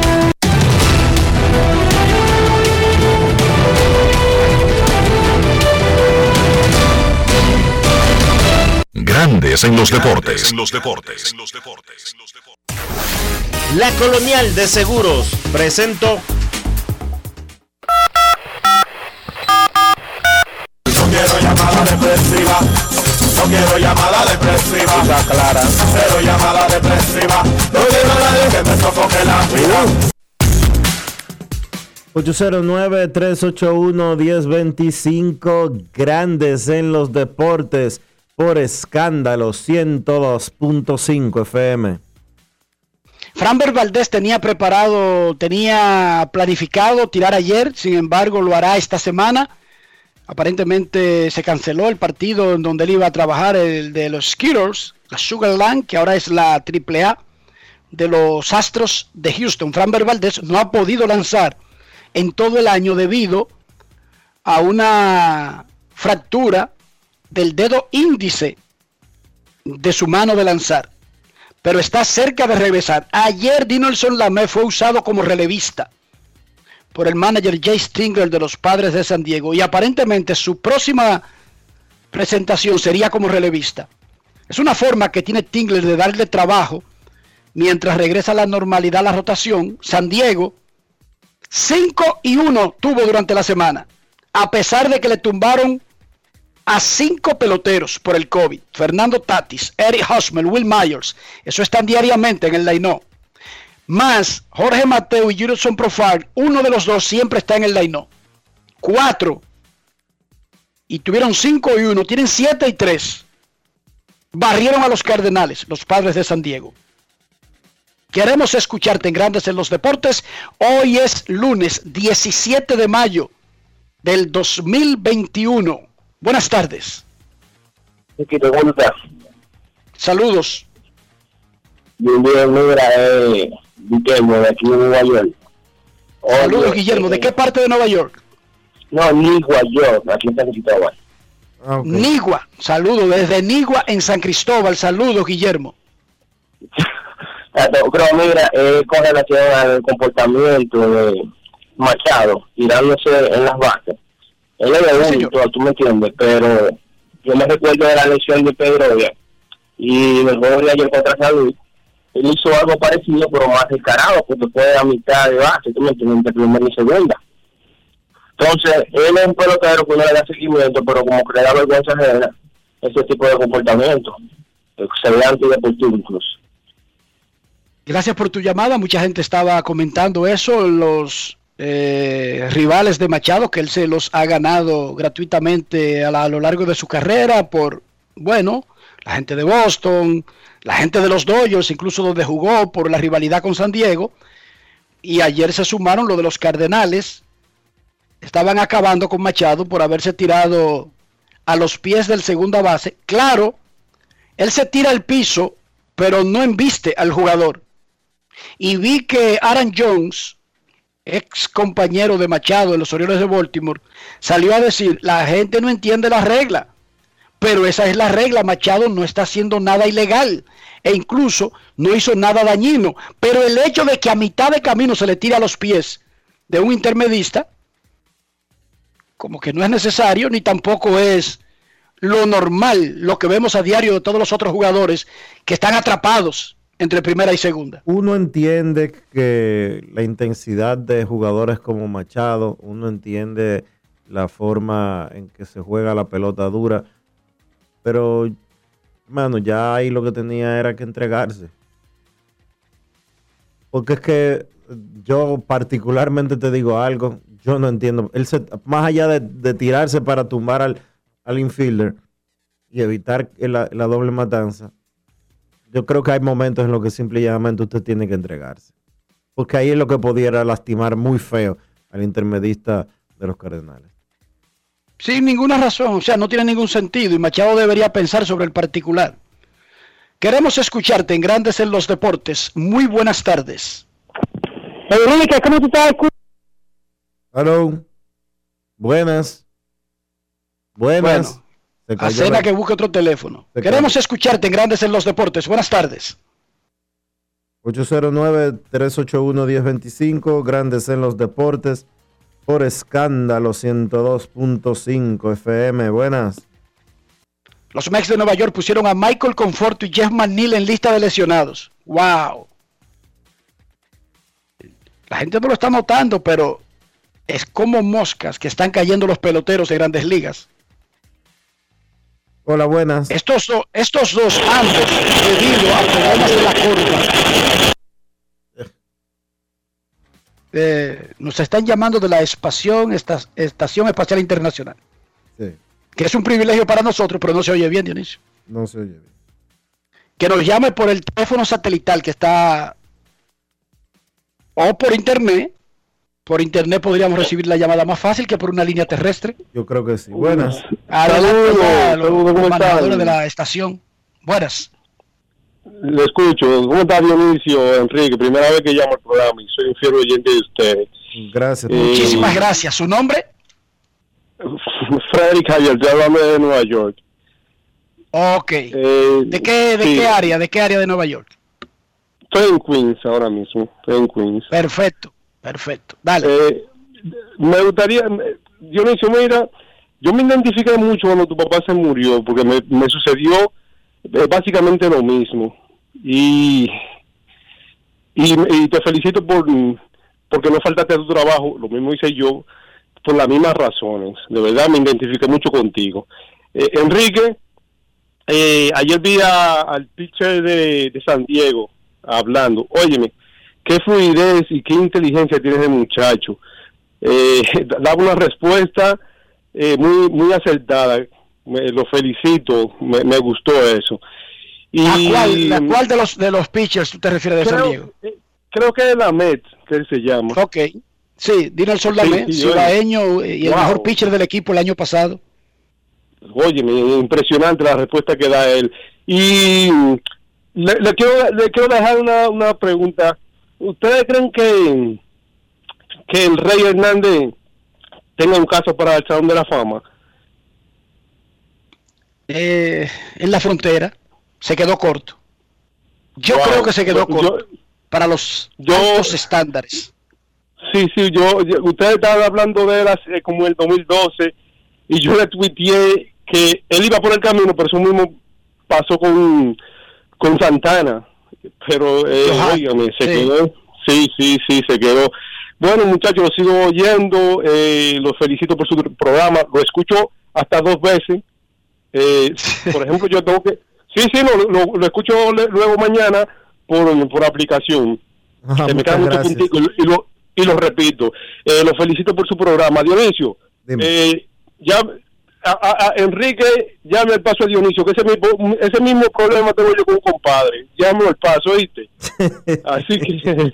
Grandes en los deportes. En los deportes. La Colonial de Seguros presentó. No quiero llamada depresiva. No quiero llamada depresiva. Está clara. Cero llamada depresiva. No quiero a nadie que me sofoque la vida. 809-381-1025, grandes en los deportes, por escándalo 102.5 FM. Framber Valdés tenía preparado, tenía planificado tirar ayer, sin embargo lo hará esta semana. Aparentemente se canceló el partido en donde él iba a trabajar, el de los Skittles, la Sugarland, que ahora es la AAA de los Astros de Houston. Framber Valdés no ha podido lanzar en todo el año debido a una fractura del dedo índice de su mano de lanzar. Pero está cerca de regresar. Ayer Dinelson Lamé fue usado como relevista por el manager Jay Stingler de los Padres de San Diego y aparentemente su próxima presentación sería como relevista. Es una forma que tiene Tingler de darle trabajo mientras regresa a la normalidad la rotación. San Diego 5 y 1 tuvo durante la semana, a pesar de que le tumbaron a cinco peloteros por el COVID. Fernando Tatis, Eric Hosmer, Will Myers. Eso están diariamente en el line Más Jorge Mateo y Jurison Profile, uno de los dos siempre está en el line Cuatro. Y tuvieron 5 y 1, tienen 7 y 3. Barrieron a los Cardenales, los padres de San Diego. Queremos escucharte en Grandes en los Deportes. Hoy es lunes 17 de mayo del 2021. Buenas tardes. ¿Cómo estás? Saludos. Bien, bien, mira, eh, Guillermo, de aquí en Nueva York. Saludos, Guillermo. ¿De qué parte de Nueva York? No, Nigua, York, aquí en San Cristóbal. Nigua. Saludos desde Nigua en San Cristóbal. Saludos, Guillermo. Pero mira, eh, con relación al comportamiento de Machado, tirándose en las bases. Él es de único, tú me entiendes, pero yo me recuerdo de la lesión de Pedro y el juego de ayer contra. Él hizo algo parecido, pero más descarado, porque fue a mitad de base, tú me entiendes, entre primera y segunda. Entonces, él es un pelotero que no le da seguimiento, pero como que le da vergüenza ajena ese tipo de comportamiento. Se ve antideportivo incluso. Gracias por tu llamada. Mucha gente estaba comentando eso. Los eh, rivales de Machado, que él se los ha ganado gratuitamente a, lo largo de su carrera por, bueno, la gente de Boston, la gente de los Dodgers, incluso donde jugó por la rivalidad con San Diego. Y ayer se sumaron lo de los Cardenales. Estaban acabando con Machado por haberse tirado a los pies del segunda base. Claro, él se tira al piso, pero no embiste al jugador. Y vi que Aaron Jones, ex compañero de Machado en los Orioles de Baltimore, salió a decir, la gente no entiende la regla, pero esa es la regla, Machado no está haciendo nada ilegal e incluso no hizo nada dañino, pero el hecho de que a mitad de camino se le tire a los pies de un intermedista, como que no es necesario ni tampoco es lo normal, lo que vemos a diario de todos los otros jugadores que están atrapados entre primera y segunda. Uno entiende que la intensidad de jugadores como Machado, uno entiende la forma en que se juega la pelota dura, pero, mano, ya ahí lo que tenía era que entregarse. Porque es que yo particularmente te digo algo, yo no entiendo. Él se- más allá de, tirarse para tumbar al, al infielder y evitar la doble matanza, yo creo que hay momentos en los que simple y llanamente usted tiene que entregarse. Porque ahí es lo que pudiera lastimar muy feo al intermedista de los Cardenales. Sin ninguna razón, o sea, no tiene ningún sentido y Machado debería pensar sobre el particular. Queremos escucharte en Grandes en los Deportes. Muy buenas tardes. Enrique, ¿cómo tú estás? Hello. Buenas. Buenas. Acena que busque otro teléfono. Se Queremos escucharte en Grandes en los Deportes. Buenas tardes. 809-381-1025, Grandes en los Deportes, por escándalo 102.5 FM. Buenas. Los Mex de Nueva York pusieron a Michael Conforto y Jeff McNeil en lista de lesionados. ¡Wow! La gente no lo está notando, pero es como moscas que están cayendo los peloteros de grandes ligas. Hola, buenas. Estos, do- estos dos, ambos, debido a problemas de la curva, eh, nos están llamando de la Espación, esta- Estación Espacial Internacional, Sí, que es un privilegio para nosotros, pero no se oye bien, Dionisio. no se oye bien. que nos llame por el teléfono satelital que está o por internet. Por internet podríamos recibir la llamada más fácil que por una línea terrestre. Yo creo que sí. Buenas. Adelante de la estación. Buenas. Le escucho. ¿Cómo está Dionisio, Enrique? Primera vez que llamo al programa y soy un fiel oyente de ustedes. Gracias. Eh, Muchísimas gracias. ¿Su nombre? Frederick Javier, estoy hablando de Nueva York. Ok. Eh, ¿De qué, de sí, qué área? ¿De qué área de Nueva York? Estoy en Queens ahora mismo. Estoy en Queens. Perfecto, perfecto. Dale. Eh, me gustaría, me- Dionisio, mira, yo me identifiqué mucho cuando tu papá se murió, porque me, sucedió eh, básicamente lo mismo. Y, y, y te felicito por porque no faltaste a tu trabajo, lo mismo hice yo, por las mismas razones. De verdad me identifiqué mucho contigo. Eh, Enrique, eh, ayer vi al pitcher de, de San Diego hablando. Óyeme, qué fluidez y qué inteligencia tiene ese muchacho. Eh, daba una respuesta eh, muy muy acertada. Me, lo felicito, me, me gustó eso. Y ¿A cuál, a cuál de los de los pitchers tú te refieres de San Creo- Diego? creo que es la Met, que él se llama. Ok. Sí, Dinelson Lamet, Sí, sí, ciudadeño y el mejor pitcher del equipo el año pasado. Oye, impresionante la respuesta que da él. Y le, le quiero, le quiero dejar una, una pregunta. ¿Ustedes creen que, que el Rey Hernández tenga un caso para el Salón de la Fama? Eh, en la frontera se quedó corto. Yo Wow. creo que se quedó Yo- corto para los yo- altos estándares. Sí, sí, yo, yo- ustedes estaban hablando de él hace como el 2012 y yo le tuiteé que él iba por el camino, pero eso mismo pasó con, con Santana. Pero, eh, óigame, se sí. quedó. Sí, sí, sí, se quedó. Bueno, muchachos, lo sigo oyendo, eh, los felicito por su programa, lo escucho hasta dos veces. Eh, por ejemplo, yo tengo que... Sí, sí, lo, lo, lo escucho le- luego mañana por, por aplicación. Ajá, que me queda mucho puntico y, lo, y lo repito. Eh, lo felicito por su programa. Dionisio, eh, ya, a, a- a Enrique, llame al paso a Dionisio, que ese mismo, ese mismo problema tengo yo con un compadre. Llámalo al paso, ¿oíste? Así que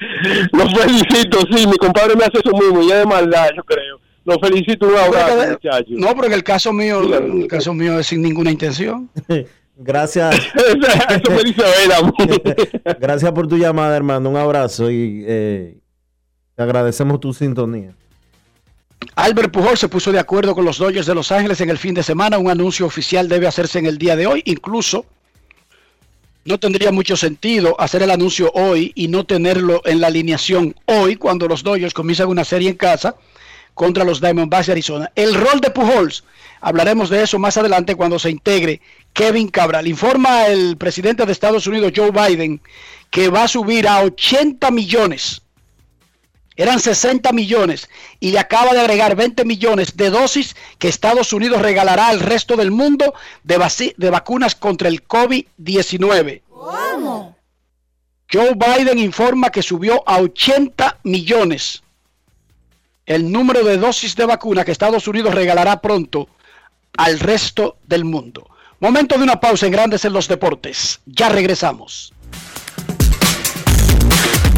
lo felicito, sí, mi compadre me hace eso mismo, y es de maldad, yo creo. Lo felicito, un abrazo, muchachos. No, pero en el caso mío, en el caso mío es sin ninguna intención. Gracias. Eso me dice. Gracias por tu llamada, hermano. Un abrazo y eh, te agradecemos tu sintonía. Albert Pujol se puso de acuerdo con los Dodgers de Los Ángeles en el fin de semana. Un anuncio oficial debe hacerse en el día de hoy. Incluso no tendría mucho sentido hacer el anuncio hoy y no tenerlo en la alineación hoy cuando los Dodgers comienzan una serie en casa contra los Diamondbacks de Arizona. El rol de Pujols, hablaremos de eso más adelante cuando se integre Kevin Cabral. Informa el presidente de Estados Unidos, Joe Biden, que va a subir a 80 millones. Eran 60 millones y le acaba de agregar 20 millones de dosis que Estados Unidos regalará al resto del mundo de, vacunas contra el COVID-19. ¿Cómo? Joe Biden informa que subió a 80 millones el número de dosis de vacuna que Estados Unidos regalará pronto al resto del mundo. Momento de una pausa en Grandes en los Deportes. Ya regresamos.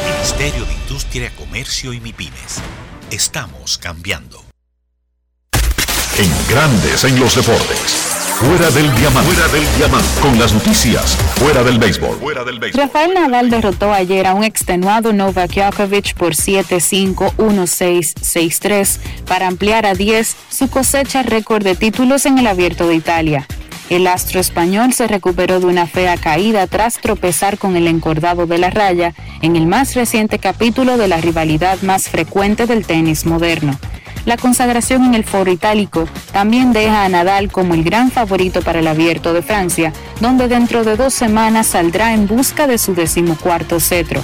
Ministerio de Industria, Comercio y MIPIMES. Estamos cambiando. En Grandes en los deportes. Fuera del diamante. Fuera del diamante. Con las noticias. Fuera del béisbol. Fuera del béisbol. Rafael Nadal derrotó ayer a un extenuado Novak Djokovic por 7-5, 1-6, 6-3 para ampliar a 10 su cosecha récord de títulos en el Abierto de Italia. El astro español se recuperó de una fea caída tras tropezar con el encordado de la raya en el más reciente capítulo de la rivalidad más frecuente del tenis moderno. La consagración en el foro itálico también deja a Nadal como el gran favorito para el abierto de Francia, donde dentro de dos semanas saldrá en busca de su decimocuarto cetro.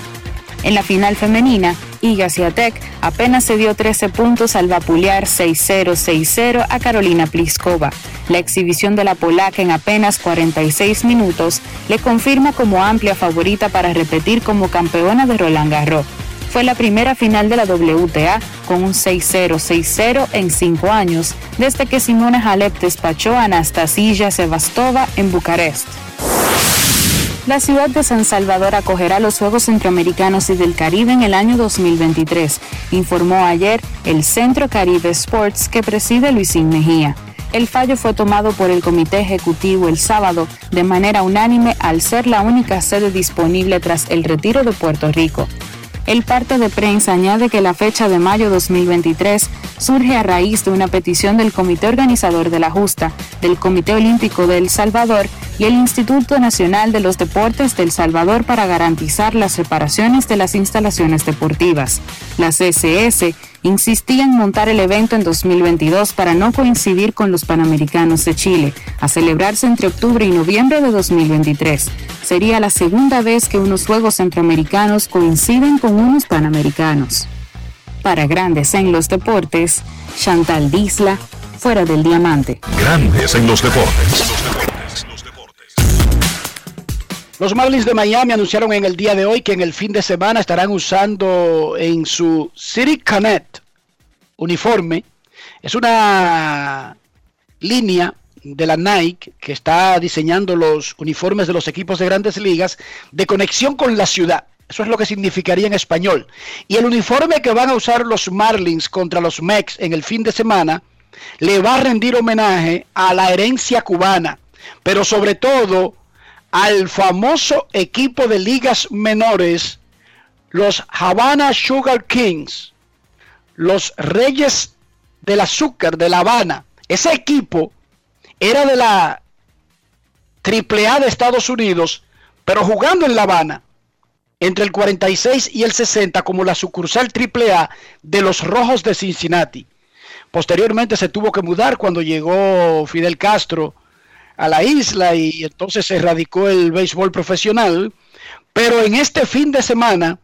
En la final femenina, Iga Swiatek apenas se dio 13 puntos al vapulear 6-0, 6-0 a Carolina Pliskova. La exhibición de la polaca en apenas 46 minutos le confirma como amplia favorita para repetir como campeona de Roland Garros. Fue la primera final de la WTA con un 6-0, 6-0 en cinco años, desde que Simona Halep despachó a Anastasia Sevastova en Bucarest. La ciudad de San Salvador acogerá los Juegos Centroamericanos y del Caribe en el año 2023, informó ayer el Centro Caribe Sports que preside Luisín Mejía. El fallo fue tomado por el Comité Ejecutivo el sábado de manera unánime al ser la única sede disponible tras el retiro de Puerto Rico. El parte de prensa añade que la fecha de mayo 2023 surge a raíz de una petición del Comité Organizador de la Justa, del Comité Olímpico de El Salvador y el Instituto Nacional de los Deportes de El Salvador para garantizar las reparaciones de las instalaciones deportivas. La CSS insistía en montar el evento en 2022 para no coincidir con los Panamericanos de Chile, a celebrarse entre octubre y noviembre de 2023. Sería la segunda vez que unos Juegos Centroamericanos coinciden con unos Panamericanos. Para Grandes en los Deportes, Chantal Disla, fuera del diamante. Grandes en los deportes. Los Marlins de Miami anunciaron en el día de hoy que en el fin de semana estarán usando en su City Connect uniforme. Es una línea de la Nike, que está diseñando los uniformes de los equipos de grandes ligas, de conexión con la ciudad. Eso es lo que significaría en español. Y el uniforme que van a usar los Marlins contra los Mex en el fin de semana le va a rendir homenaje a la herencia cubana, pero sobre todo al famoso equipo de ligas menores, los Havana Sugar Kings, los Reyes del Azúcar de La Habana. Ese equipo era de la AAA de Estados Unidos, pero jugando en La Habana entre el 46 y el 60 como la sucursal AAA de los Rojos de Cincinnati. Posteriormente se tuvo que mudar cuando llegó Fidel Castro a la isla y entonces se radicó el béisbol profesional. Pero en este fin de semana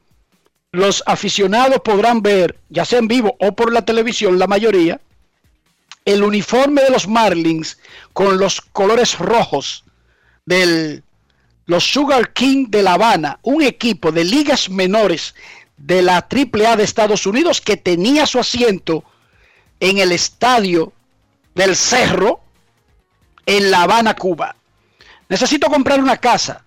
los aficionados podrán ver, ya sea en vivo o por la televisión, la mayoría, el uniforme de los Marlins con los colores rojos de los Sugar King de La Habana, un equipo de ligas menores de la AAA de Estados Unidos que tenía su asiento en el estadio del Cerro en La Habana, Cuba. Necesito comprar una casa,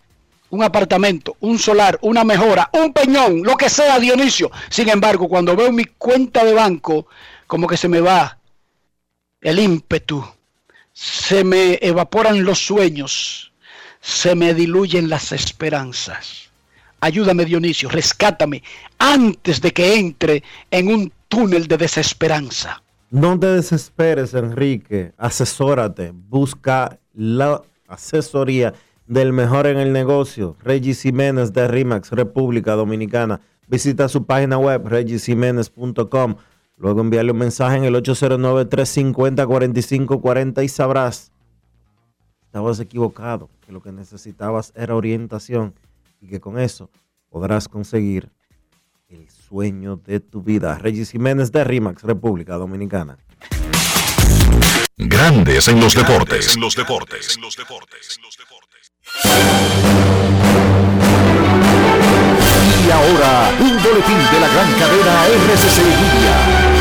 un apartamento, un solar, una mejora, un peñón, lo que sea, Dionisio. Sin embargo, cuando veo mi cuenta de banco, como que se me va el ímpetu, se me evaporan los sueños, se me diluyen las esperanzas. Ayúdame Dionisio, rescátame antes de que entre en un túnel de desesperanza. No te desesperes, Enrique. Asesórate. Busca la asesoría del mejor en el negocio. Regis Jiménez de RIMAX, República Dominicana. Visita su página web, regisiménez.com. Luego envíale un mensaje en el 809-350-4540 y sabrás. Estabas equivocado, que lo que necesitabas era orientación y que con eso podrás conseguir sueño de tu vida. Regis Jiménez de RIMAX, República Dominicana. Grandes en los deportes. En los deportes. En los deportes. Y ahora, un boletín de la gran cadena RCC Media.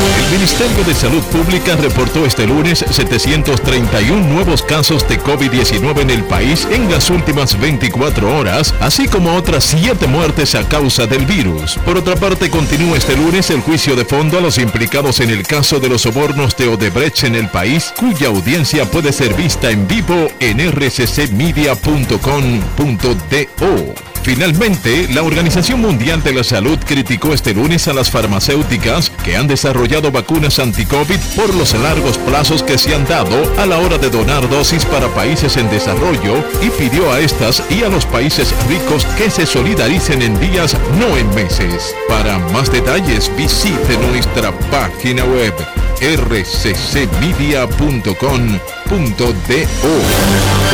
El Ministerio de Salud Pública reportó este lunes 731 nuevos casos de COVID-19 en el país en las últimas 24 horas, así como otras 7 muertes a causa del virus. Por otra parte, continúa este lunes el juicio de fondo a los implicados en el caso de los sobornos de Odebrecht en el país, cuya audiencia puede ser vista en vivo en rccmedia.com.do. Finalmente, la Organización Mundial de la Salud criticó este lunes a las farmacéuticas que han desarrollado vacunas anti-COVID por los largos plazos que se han dado a la hora de donar dosis para países en desarrollo y pidió a estas y a los países ricos que se solidaricen en días, no en meses. Para más detalles, visite nuestra página web rccmedia.com.do.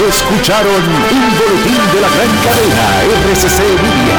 Escucharon un boletín de la gran cadena RCC Media.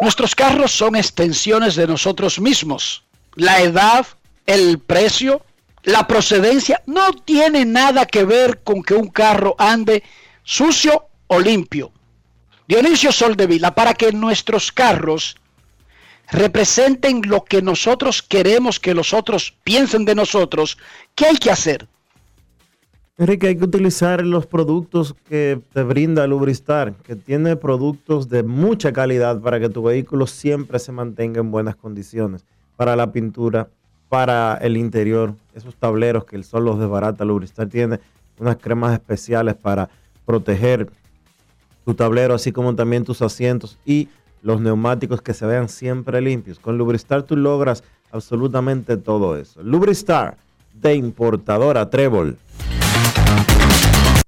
Nuestros carros son extensiones de nosotros mismos. La edad, el precio, la procedencia no tiene nada que ver con que un carro ande sucio o limpio. Dionisio Soldevila, para que nuestros carros representen lo que nosotros queremos que los otros piensen de nosotros, ¿qué hay que hacer? Enrique, hay que utilizar los productos que te brinda Lubristar, que tiene productos de mucha calidad para que tu vehículo siempre se mantenga en buenas condiciones. Para la pintura, para el interior, esos tableros que el sol los desbarata. Lubristar tiene unas cremas especiales para proteger tu tablero, así como también tus asientos y los neumáticos que se vean siempre limpios. Con Lubristar tú logras absolutamente todo eso. Lubristar de importadora Trébol.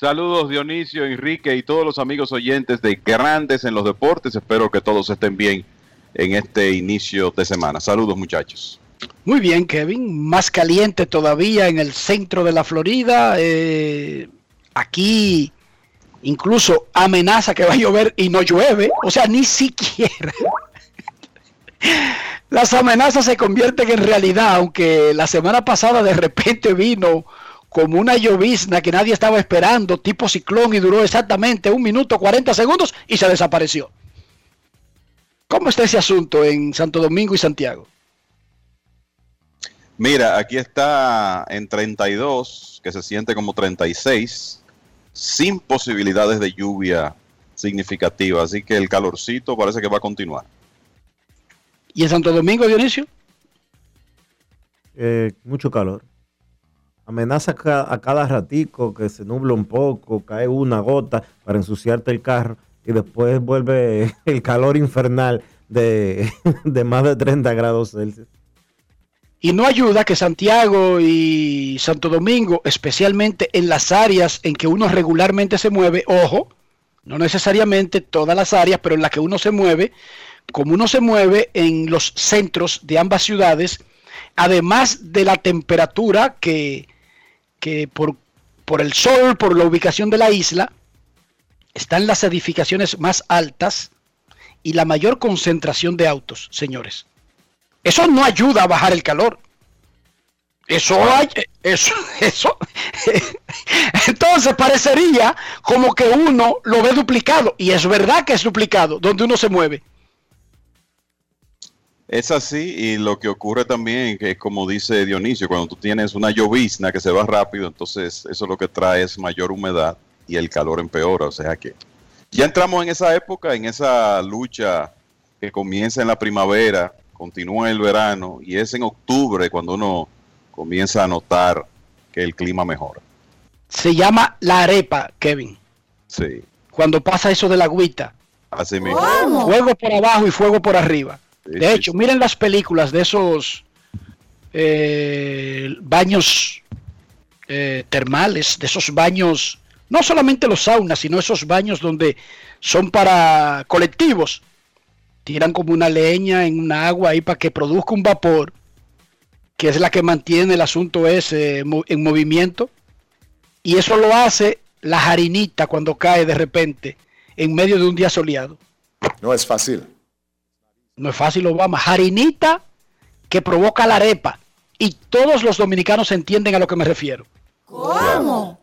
Saludos Dionisio, Enrique y todos los amigos oyentes de Grandes en los Deportes. Espero que todos estén bien en este inicio de semana. Saludos muchachos. Muy bien, Kevin. Más caliente todavía en el centro de la Florida. Eh, aquí incluso amenaza que va a llover y no llueve. O sea, ni siquiera. Las amenazas se convierten en realidad, aunque la semana pasada de repente vino como una llovizna que nadie estaba esperando, tipo ciclón, y duró exactamente un minuto 40 segundos y se desapareció. ¿Cómo está ese asunto en Santo Domingo y Santiago? Mira, aquí está en 32, que se siente como 36, sin posibilidades de lluvia significativa, así que el calorcito parece que va a continuar. ¿Y en Santo Domingo, Dionisio? Eh, mucho calor. Amenaza a cada ratico que se nubla un poco, cae una gota para ensuciarte el carro y después vuelve el calor infernal de, de más de 30 grados Celsius. Y no ayuda que Santiago y Santo Domingo, especialmente en las áreas en que uno regularmente se mueve, ojo, no necesariamente todas las áreas, pero en las que uno se mueve, como uno se mueve en los centros de ambas ciudades, además de la temperatura que, que por, por el sol, por la ubicación de la isla, están las edificaciones más altas y la mayor concentración de autos, señores. Eso no ayuda a bajar el calor. Eso, hay- eso, eso. Entonces parecería como que uno lo ve duplicado. Y es verdad que es duplicado donde uno se mueve. Es así y lo que ocurre también, que es como dice Dionisio, cuando tú tienes una llovizna que se va rápido, entonces eso lo que trae es mayor humedad y el calor empeora. O sea que ya entramos en esa época, en esa lucha que comienza en la primavera, continúa el verano y es en octubre cuando uno comienza a notar que el clima mejora. Se llama la arepa, Kevin. Sí, Cuando pasa eso de la agüita. así mismo. Fuego por abajo y fuego por arriba. De hecho, miren las películas de esos eh, baños eh, termales, de esos baños No solamente los saunas, sino esos baños donde son para colectivos. Tiran como una leña en una agua ahí para que produzca un vapor, que es la que mantiene el asunto ese en movimiento. Y eso lo hace la jarinita cuando cae de repente en medio de un día soleado. No es fácil. No es fácil, Obama. Jarinita que provoca la arepa. Y todos los dominicanos entienden a lo que me refiero. ¿Cómo?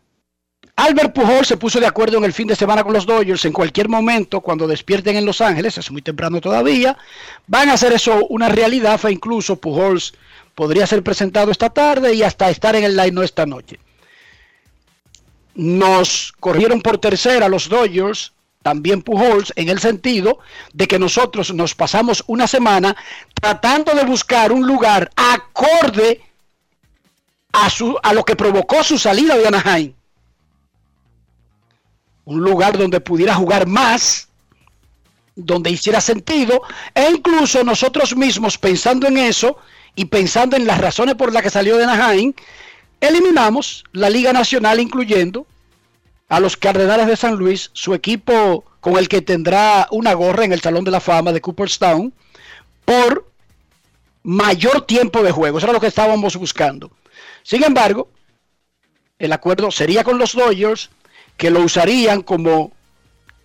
Albert Pujol se puso de acuerdo en el fin de semana con los Dodgers. En cualquier momento, cuando despierten en Los Ángeles, es muy temprano todavía, van a hacer eso una realidad. Fue incluso Pujols podría ser presentado esta tarde y hasta estar en el line esta noche. Nos corrieron por tercera los Dodgers, también Pujols, en el sentido de que nosotros nos pasamos una semana tratando de buscar un lugar acorde a, su, a lo que provocó su salida de Anaheim. Un lugar donde pudiera jugar más, donde hiciera sentido, e incluso nosotros mismos pensando en eso y pensando en las razones por las que salió de Anaheim, eliminamos la Liga Nacional incluyendo a los Cardenales de San Luis, su equipo con el que tendrá una gorra en el Salón de la Fama de Cooperstown, por mayor tiempo de juego. Eso era lo que estábamos buscando. Sin embargo, el acuerdo sería con los Dodgers, que lo usarían como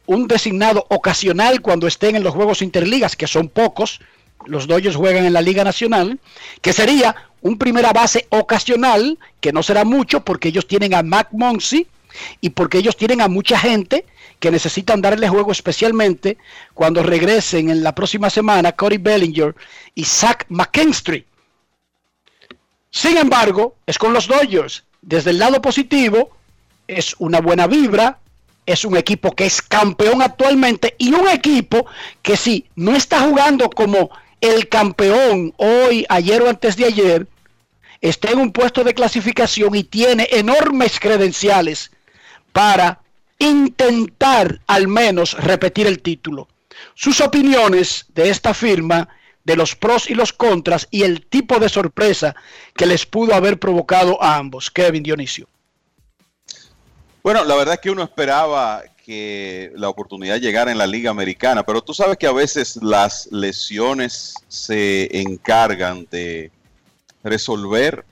un designado ocasional cuando estén en los juegos interligas, que son pocos. Los Dodgers juegan en la Liga Nacional, que sería un primera base ocasional, que no será mucho porque ellos tienen a Mac Monsi y porque ellos tienen a mucha gente que necesitan darle juego especialmente cuando regresen en la próxima semana Cody Bellinger y Zach McKinstry. Sin embargo, es con los Dodgers. Desde el lado positivo, es una buena vibra, es un equipo que es campeón actualmente y un equipo que si no está jugando como el campeón hoy, ayer o antes de ayer, está en un puesto de clasificación y tiene enormes credenciales para intentar al menos repetir el título. Sus opiniones de esta firma, de los pros y los contras y el tipo de sorpresa que les pudo haber provocado a ambos. Kevin Dionisio. Bueno, la verdad es que uno esperaba que la oportunidad llegara en la Liga Americana, pero tú sabes que a veces las lesiones se encargan de resolver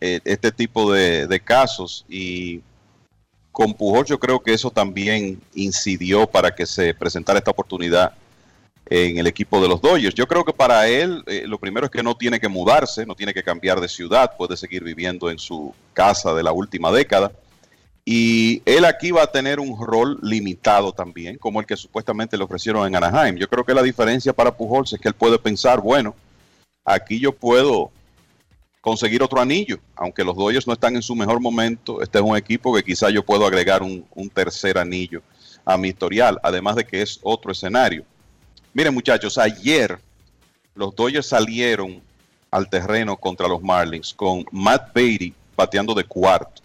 eh, este tipo de, de casos y con Pujol yo creo que eso también incidió para que se presentara esta oportunidad en el equipo de los Dodgers. Yo creo que para él eh, lo primero es que no tiene que mudarse, no tiene que cambiar de ciudad, puede seguir viviendo en su casa de la última década. Y él aquí va a tener un rol limitado también, como el que supuestamente le ofrecieron en Anaheim. Yo creo que la diferencia para Pujols es que él puede pensar, bueno, aquí yo puedo conseguir otro anillo, aunque los Dodgers no están en su mejor momento, este es un equipo que quizá yo puedo agregar un, tercer anillo a mi historial, además de que es otro escenario. Miren muchachos, ayer los Dodgers salieron al terreno contra los Marlins con Matt Beatty bateando de cuarto.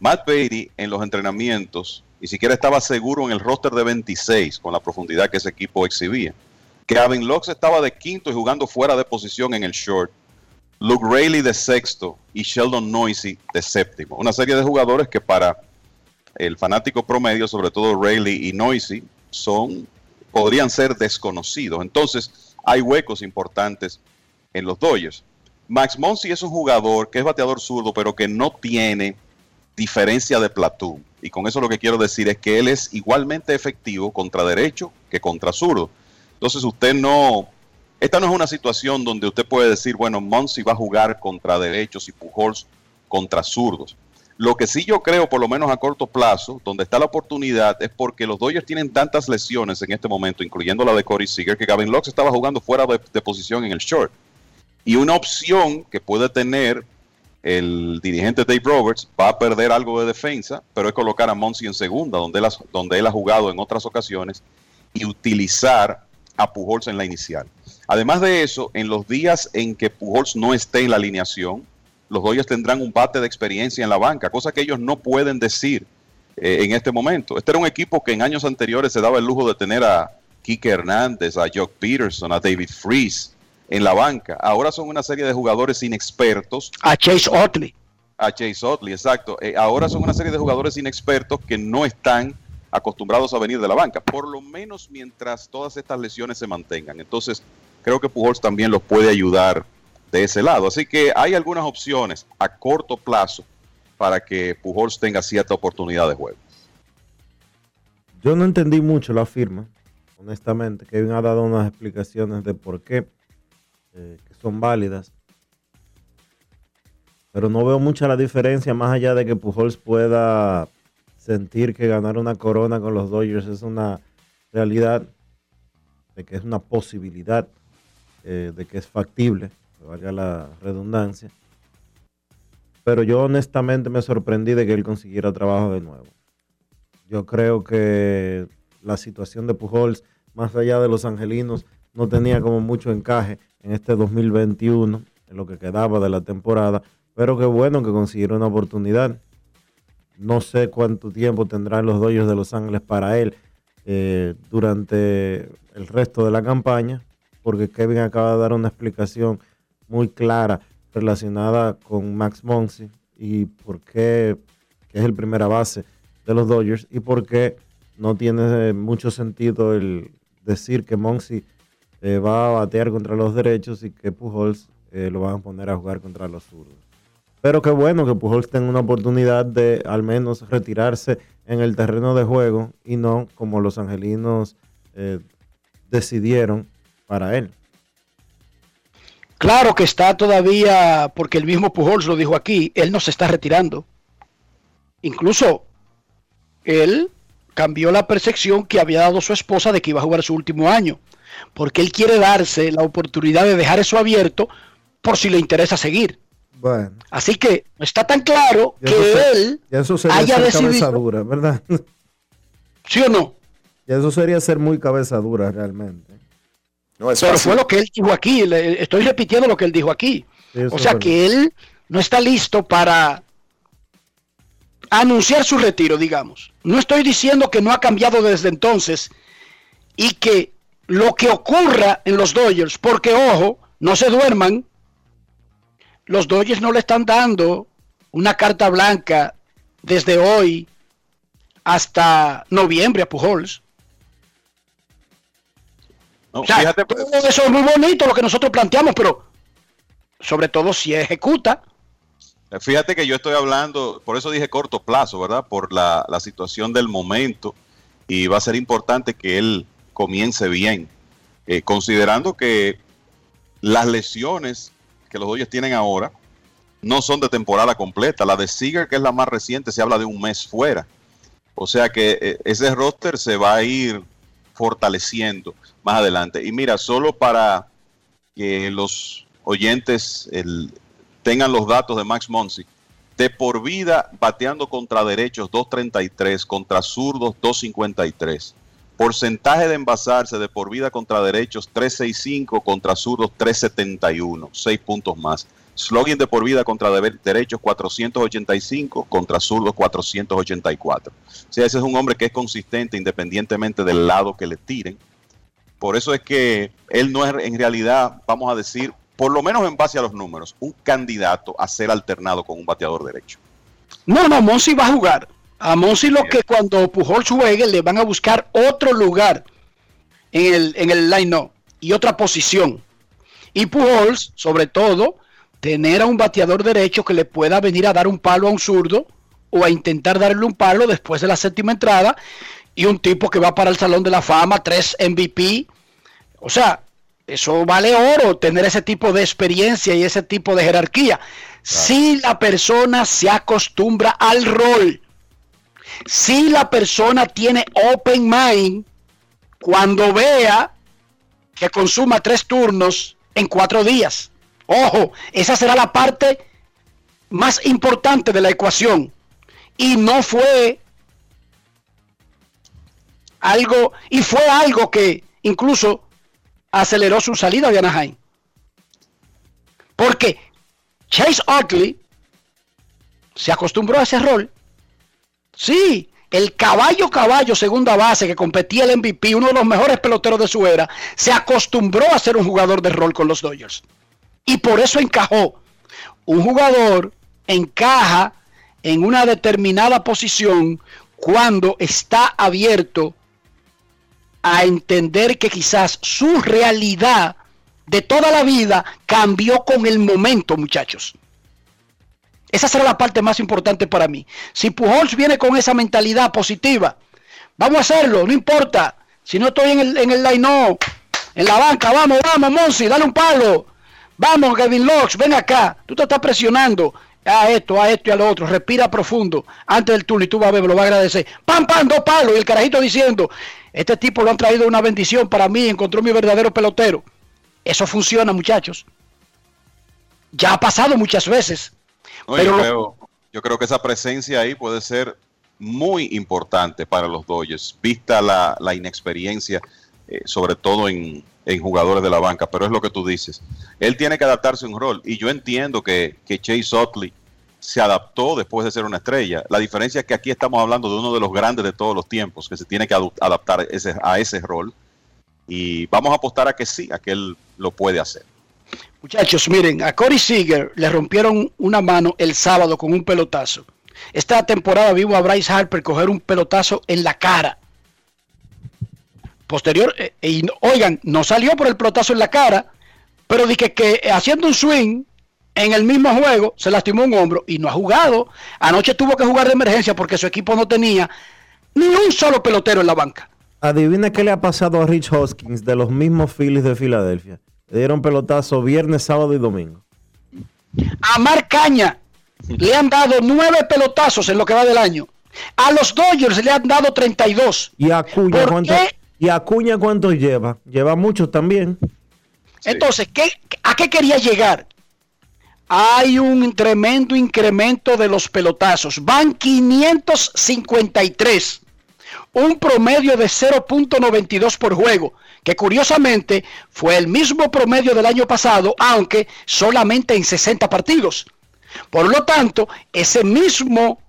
Matt Beatty en los entrenamientos ni siquiera estaba seguro en el roster de 26 con la profundidad que ese equipo exhibía. Kevin Locke estaba de quinto y jugando fuera de posición en el short. Luke Rayleigh de sexto y Sheldon Noisy de séptimo. Una serie de jugadores que para el fanático promedio, sobre todo Rayleigh y Noisy, son, podrían ser desconocidos. Entonces, hay huecos importantes en los Dodgers. Max Monsi es un jugador que es bateador zurdo, pero que no tiene diferencia de platoon. Y con eso lo que quiero decir es que él es igualmente efectivo contra derecho que contra zurdo. Entonces usted no, esta no es una situación donde usted puede decir, bueno, Monsi va a jugar contra derechos y Pujols contra zurdos. Lo que sí yo creo, por lo menos a corto plazo, donde está la oportunidad, es porque los Dodgers tienen tantas lesiones en este momento, incluyendo la de Corey Seager, que Gavin Lux estaba jugando fuera de, de posición en el short. Y una opción que puede tener el dirigente Dave Roberts va a perder algo de defensa, pero es colocar a Monsi en segunda, donde él, ha, donde él ha jugado en otras ocasiones, y utilizar a Pujols en la inicial. Además de eso, en los días en que Pujols no esté en la alineación, los Dodgers tendrán un bate de experiencia en la banca, cosa que ellos no pueden decir eh, en este momento. Este era un equipo que en años anteriores se daba el lujo de tener a Kike Hernández, a Jock Peterson, a David Freeze en la banca. Ahora son una serie de jugadores inexpertos. A Chase Otley. A Chase Utley, exacto. Eh, ahora son una serie de jugadores inexpertos que no están acostumbrados a venir de la banca, por lo menos mientras todas estas lesiones se mantengan. Entonces, creo que Pujols también los puede ayudar de ese lado. Así que hay algunas opciones a corto plazo para que Pujols tenga cierta oportunidad de juego. Yo no entendí mucho la firma, honestamente. Kevin ha dado unas explicaciones de por qué, eh, que son válidas. Pero no veo mucha la diferencia, más allá de que Pujols pueda sentir que ganar una corona con los Dodgers es una realidad, de que es una posibilidad, eh, de que es factible, valga la redundancia. Pero yo honestamente me sorprendí de que él consiguiera trabajo de nuevo. Yo creo que la situación de Pujols, más allá de los angelinos, no tenía como mucho encaje en este 2021, en lo que quedaba de la temporada. Pero qué bueno que consiguiera una oportunidad. No sé cuánto tiempo tendrán los Dodgers de Los Ángeles para él eh, durante el resto de la campaña, porque Kevin acaba de dar una explicación muy clara relacionada con Max Monsi y por qué es el primera base de los Dodgers y por qué no tiene mucho sentido el decir que Monsi eh, va a batear contra los derechos y que Pujols eh, lo van a poner a jugar contra los zurdos. Pero qué bueno que Pujols tenga una oportunidad de al menos retirarse en el terreno de juego y no como los angelinos eh, decidieron para él. Claro que está todavía, porque el mismo Pujols lo dijo aquí, él no se está retirando. Incluso él cambió la percepción que había dado su esposa de que iba a jugar su último año, porque él quiere darse la oportunidad de dejar eso abierto por si le interesa seguir. Bueno, Así que está tan claro ya que eso, él ya eso sería haya ser decidido, cabeza dura, ¿verdad? ¿sí o no? Ya eso sería ser muy cabeza dura realmente. No es Pero fácil. fue lo que él dijo aquí, le- estoy repitiendo lo que él dijo aquí. Eso O sea que él no está listo para anunciar su retiro, digamos. No estoy diciendo que no ha cambiado desde entonces y que lo que ocurra en los Dodgers, porque ojo, no se duerman, los Dodgers no le están dando una carta blanca desde hoy hasta noviembre a Pujols. No, O sea, fíjate, todo eso es muy bonito lo que nosotros planteamos, pero sobre todo si ejecuta. Fíjate que yo estoy hablando, por eso dije corto plazo, ¿verdad? Por la, la situación del momento y va a ser importante que él comience bien, eh, considerando que las lesiones que los Dodgers tienen ahora no son de temporada completa. La de Seager, que es la más reciente, se habla de un mes fuera. O sea que eh, ese roster se va a ir fortaleciendo más adelante. Y mira, solo para que los oyentes tengan los datos de Max Monsi, de por vida bateando contra derechos 2.33, contra zurdos 2.53. Porcentaje de envasarse de por vida contra derechos 3.65, contra zurdos 3.71, 6 puntos más. Slogan de por vida contra deber- derechos 485, contra zurdos 484. O sea, ese es un hombre que es consistente independientemente del lado que le tiren. Por eso es que él no es en realidad, vamos a decir, por lo menos en base a los números, un candidato a ser alternado con un bateador derecho. No, no, Monsi va a jugar. A Monsi lo que cuando Pujols juegue le van a buscar otro lugar en el, en el line-up y otra posición. Y Pujols, sobre todo, tener a un bateador derecho que le pueda venir a dar un palo a un zurdo o a intentar darle un palo después de la séptima entrada y un tipo que va para el Salón de la Fama, tres MVP. O sea, eso vale oro, tener ese tipo de experiencia y ese tipo de jerarquía. Si la persona se acostumbra al rol, si la persona tiene open mind, cuando vea que consuma tres turnos en cuatro días. Ojo, esa será la parte más importante de la ecuación. Y no fue algo, y fue algo que incluso aceleró su salida de Anaheim. Porque Chase Utley se acostumbró a ese rol. Sí, el caballo caballo segunda base que competía el MVP, uno de los mejores peloteros de su era, se acostumbró a ser un jugador de rol con los Dodgers. Y por eso encajó un jugador encaja en una determinada posición cuando está abierto a entender que quizás su realidad de toda la vida cambió con el momento, muchachos. Esa será la parte más importante para mí. Si Pujols viene con esa mentalidad positiva, vamos a hacerlo, no importa. Si no estoy en el, en el line en la banca, vamos, vamos, Monsi, dale un palo. Vamos, Kevin Locks, ven acá. Tú te estás presionando a esto, a esto y a lo otro. Respira profundo antes del turno y tú vas a ver, lo va a agradecer. Pam, pam, dos palos. Y el carajito diciendo, este tipo lo han traído una bendición para mí, encontró mi verdadero pelotero. Eso funciona, muchachos. Ya ha pasado muchas veces. No, pero yo, creo, yo creo que esa presencia ahí puede ser muy importante para los Dodgers, vista la, la inexperiencia, eh, sobre todo en, en jugadores de la banca. Pero es lo que tú dices. Él tiene que adaptarse a un rol. Y yo entiendo que, que Chase Utley se adaptó después de ser una estrella. La diferencia es que aquí estamos hablando de uno de los grandes de todos los tiempos, que se tiene que adaptar a ese rol. Y vamos a apostar a que sí, a que él lo puede hacer. Muchachos, miren, a Corey Seager le rompieron una mano el sábado con un pelotazo. Esta temporada vivo a Bryce Harper coger un pelotazo en la cara. Posterior, eh, y oigan, no salió por el pelotazo en la cara, pero dije que eh, haciendo un swing en el mismo juego se lastimó un hombro y no ha jugado. Anoche tuvo que jugar de emergencia porque su equipo no tenía ni un solo pelotero en la banca. Adivina qué le ha pasado a Rich Hoskins de los mismos Phillies de Filadelfia. Le dieron pelotazo viernes, sábado y domingo. A Marc Caña le han dado nueve pelotazos en lo que va del año. A los Dodgers le han dado 32. ¿Y Acuña ¿Por cuánto, qué? ¿Y Acuña cuánto lleva? Lleva mucho también. Entonces, ¿qué, ¿a qué quería llegar? Hay un tremendo incremento de los pelotazos. Van 553. Un promedio de 0.92 por juego. Que curiosamente fue el mismo promedio del año pasado, aunque solamente en 60 partidos. Por lo tanto, ese mismo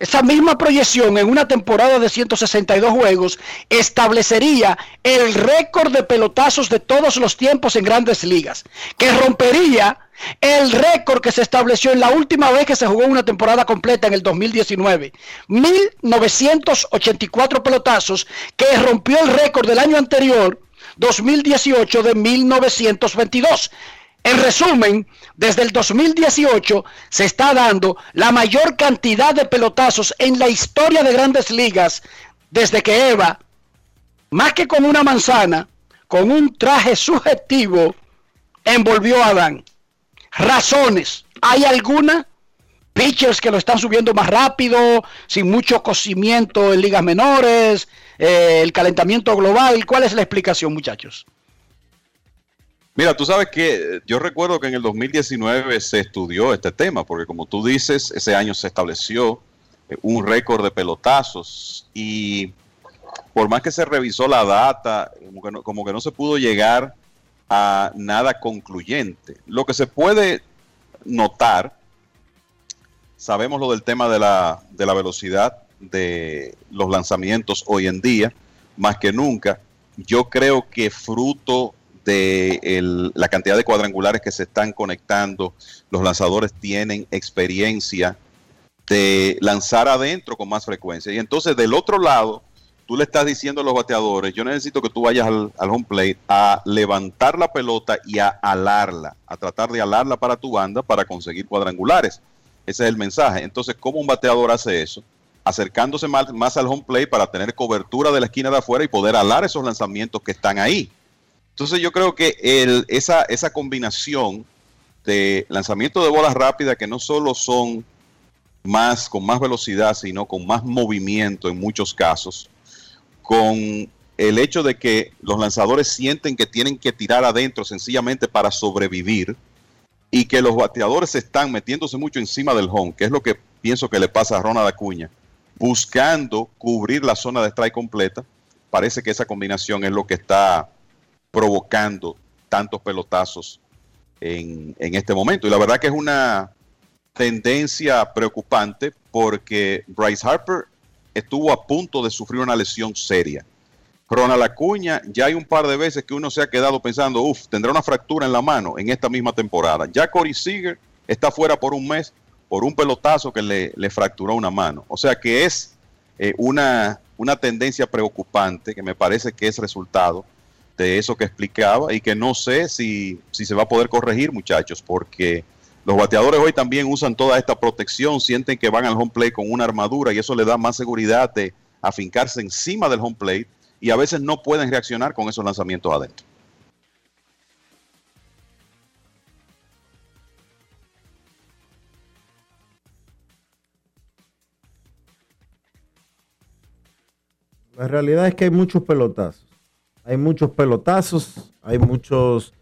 esa misma proyección en una temporada de 162 juegos establecería el récord de pelotazos de todos los tiempos en grandes ligas, que rompería el récord que se estableció en la última vez que se jugó una temporada completa en el 2019. 1984 pelotazos que rompió el récord del año anterior, 2018 de 1922. En resumen, desde el 2018 se está dando la mayor cantidad de pelotazos en la historia de grandes ligas desde que Eva, más que con una manzana, con un traje subjetivo, envolvió a Adán. Razones. ¿Hay alguna? Pitchers que lo están subiendo más rápido, sin mucho cocimiento en ligas menores, eh, el calentamiento global. ¿Cuál es la explicación, muchachos? Mira, tú sabes que eh, yo recuerdo que en el 2019 se estudió este tema, porque como tú dices, ese año se estableció eh, un récord de pelotazos y por más que se revisó la data, como que no, como que no se pudo llegar a nada concluyente. Lo que se puede notar, sabemos lo del tema de la, de la velocidad de los lanzamientos hoy en día, más que nunca. Yo creo que fruto de la cantidad de cuadrangulares que se están conectando, los lanzadores tienen experiencia de lanzar adentro con más frecuencia. Y entonces del otro lado, tú le estás diciendo a los bateadores, yo necesito que tú vayas al, al home plate a levantar la pelota y a alarla, a tratar de alarla para tu banda para conseguir cuadrangulares. Ese es el mensaje. Entonces, ¿cómo un bateador hace eso? Acercándose más, más al home plate para tener cobertura de la esquina de afuera y poder alar esos lanzamientos que están ahí. Entonces yo creo que esa, esa combinación de lanzamiento de bolas rápidas que no solo son más con más velocidad, sino con más movimiento en muchos casos, con el hecho de que los lanzadores sienten que tienen que tirar adentro sencillamente para sobrevivir y que los bateadores están metiéndose mucho encima del home, que es lo que pienso que le pasa a Ronald Acuña, buscando cubrir la zona de strike completa. Parece que esa combinación es lo que está provocando tantos pelotazos en, en este momento. Y la verdad que es una tendencia preocupante porque Bryce Harper estuvo a punto de sufrir una lesión seria. Ronald Acuña, ya hay un par de veces que uno se ha quedado pensando, uff, tendrá una fractura en la mano en esta misma temporada. Ya Corey Seager está fuera por un mes por un pelotazo que le, le fracturó una mano. O sea que es eh, una, una tendencia preocupante que me parece que es resultado de eso que explicaba y que no sé si, si se va a poder corregir, muchachos, porque los bateadores hoy también usan toda esta protección, sienten que van al home plate con una armadura y eso le da más seguridad de afincarse encima del home plate y a veces no pueden reaccionar con esos lanzamientos adentro. La realidad es que hay muchos pelotazos. Hay muchos pelotazos, hay muchos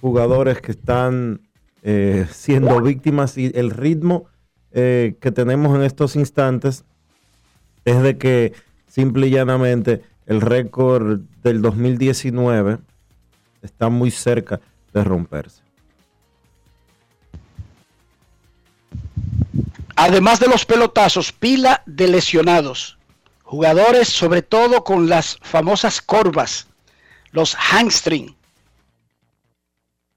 jugadores que están eh, siendo víctimas y el ritmo eh, que tenemos en estos instantes es de que simple y llanamente el récord del 2019 está muy cerca de romperse. Además de los pelotazos, pila de lesionados. Jugadores sobre todo con las famosas corvas, los hamstring.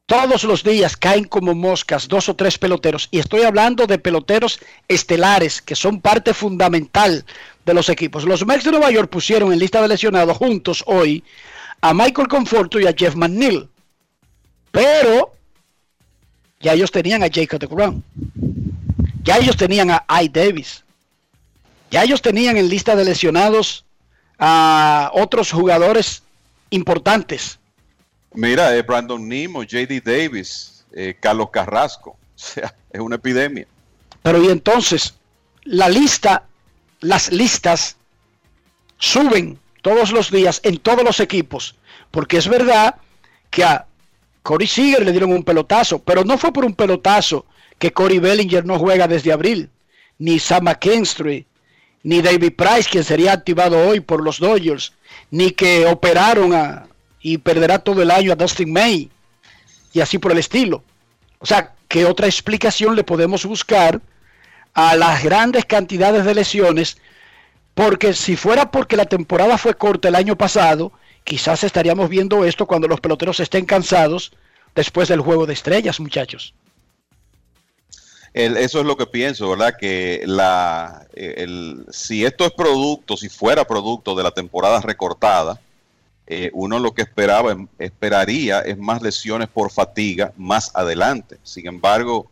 Todos los días caen como moscas dos o tres peloteros. Y estoy hablando de peloteros estelares, que son parte fundamental de los equipos. Los Mets de Nueva York pusieron en lista de lesionados juntos hoy a Michael Conforto y a Jeff McNeil. Pero ya ellos tenían a Jacob de. Ya ellos tenían a I. Davis. Ya ellos tenían en lista de lesionados a otros jugadores importantes. Mira, eh, Brandon Nimo, JD Davis, eh, Carlos Carrasco. O sea, es una epidemia. Pero y entonces, la lista, las listas suben todos los días en todos los equipos. Porque es verdad que a Corey Seager le dieron un pelotazo, pero no fue por un pelotazo que Corey Bellinger no juega desde abril, ni Sam McKinstry, ni David Price, quien sería activado hoy por los Dodgers, ni que operaron a, y perderá todo el año a Dustin May, y así por el estilo. O sea, ¿qué otra explicación le podemos buscar a las grandes cantidades de lesiones? Porque si fuera porque la temporada fue corta el año pasado, quizás estaríamos viendo esto cuando los peloteros estén cansados después del juego de estrellas, muchachos. Eso es lo que pienso, ¿verdad? Que la, el, si esto es producto, si fuera producto de la temporada recortada, eh, uno lo que esperaba, em- esperaría es más lesiones por fatiga más adelante. Sin embargo,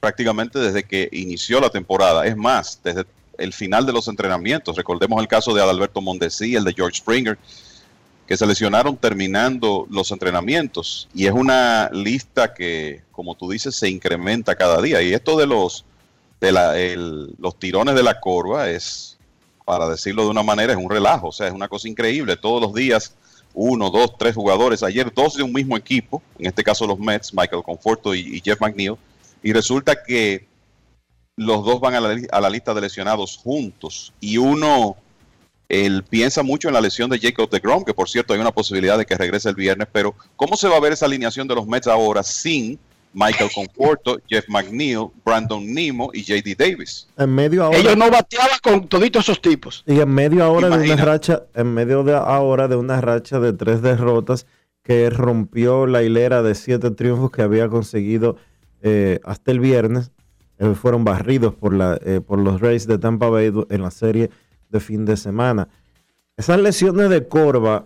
prácticamente desde que inició la temporada, es más, desde el final de los entrenamientos, recordemos el caso de Adalberto Mondesi, el de George Springer, que se lesionaron terminando los entrenamientos. Y es una lista que, como tú dices, se incrementa cada día. Y esto de los, de la, el- los tirones de la corva es, para decirlo de una manera, es un relajo. O sea, es una cosa increíble. Todos los días, uno, dos, tres jugadores. Ayer dos de un mismo equipo, en este caso los Mets, Michael Conforto y, Jeff McNeil. Y resulta que los dos van a la, a la lista de lesionados juntos. Y uno él piensa mucho en la lesión de Jacob de Grom, que por cierto hay una posibilidad de que regrese el viernes, pero ¿cómo se va a ver esa alineación de los Mets ahora sin Michael Conforto, Jeff McNeil, Brandon Nemo y JD Davis? En medio ahora, Ellos no bateaban con toditos esos tipos. y en medio ahora de una racha, en medio de ahora de una racha de tres derrotas que rompió la hilera de siete triunfos que había conseguido eh, hasta el viernes. Eh, fueron barridos por, la, eh, por los Rays de Tampa Bay en la serie de fin de semana. Esas lesiones de corva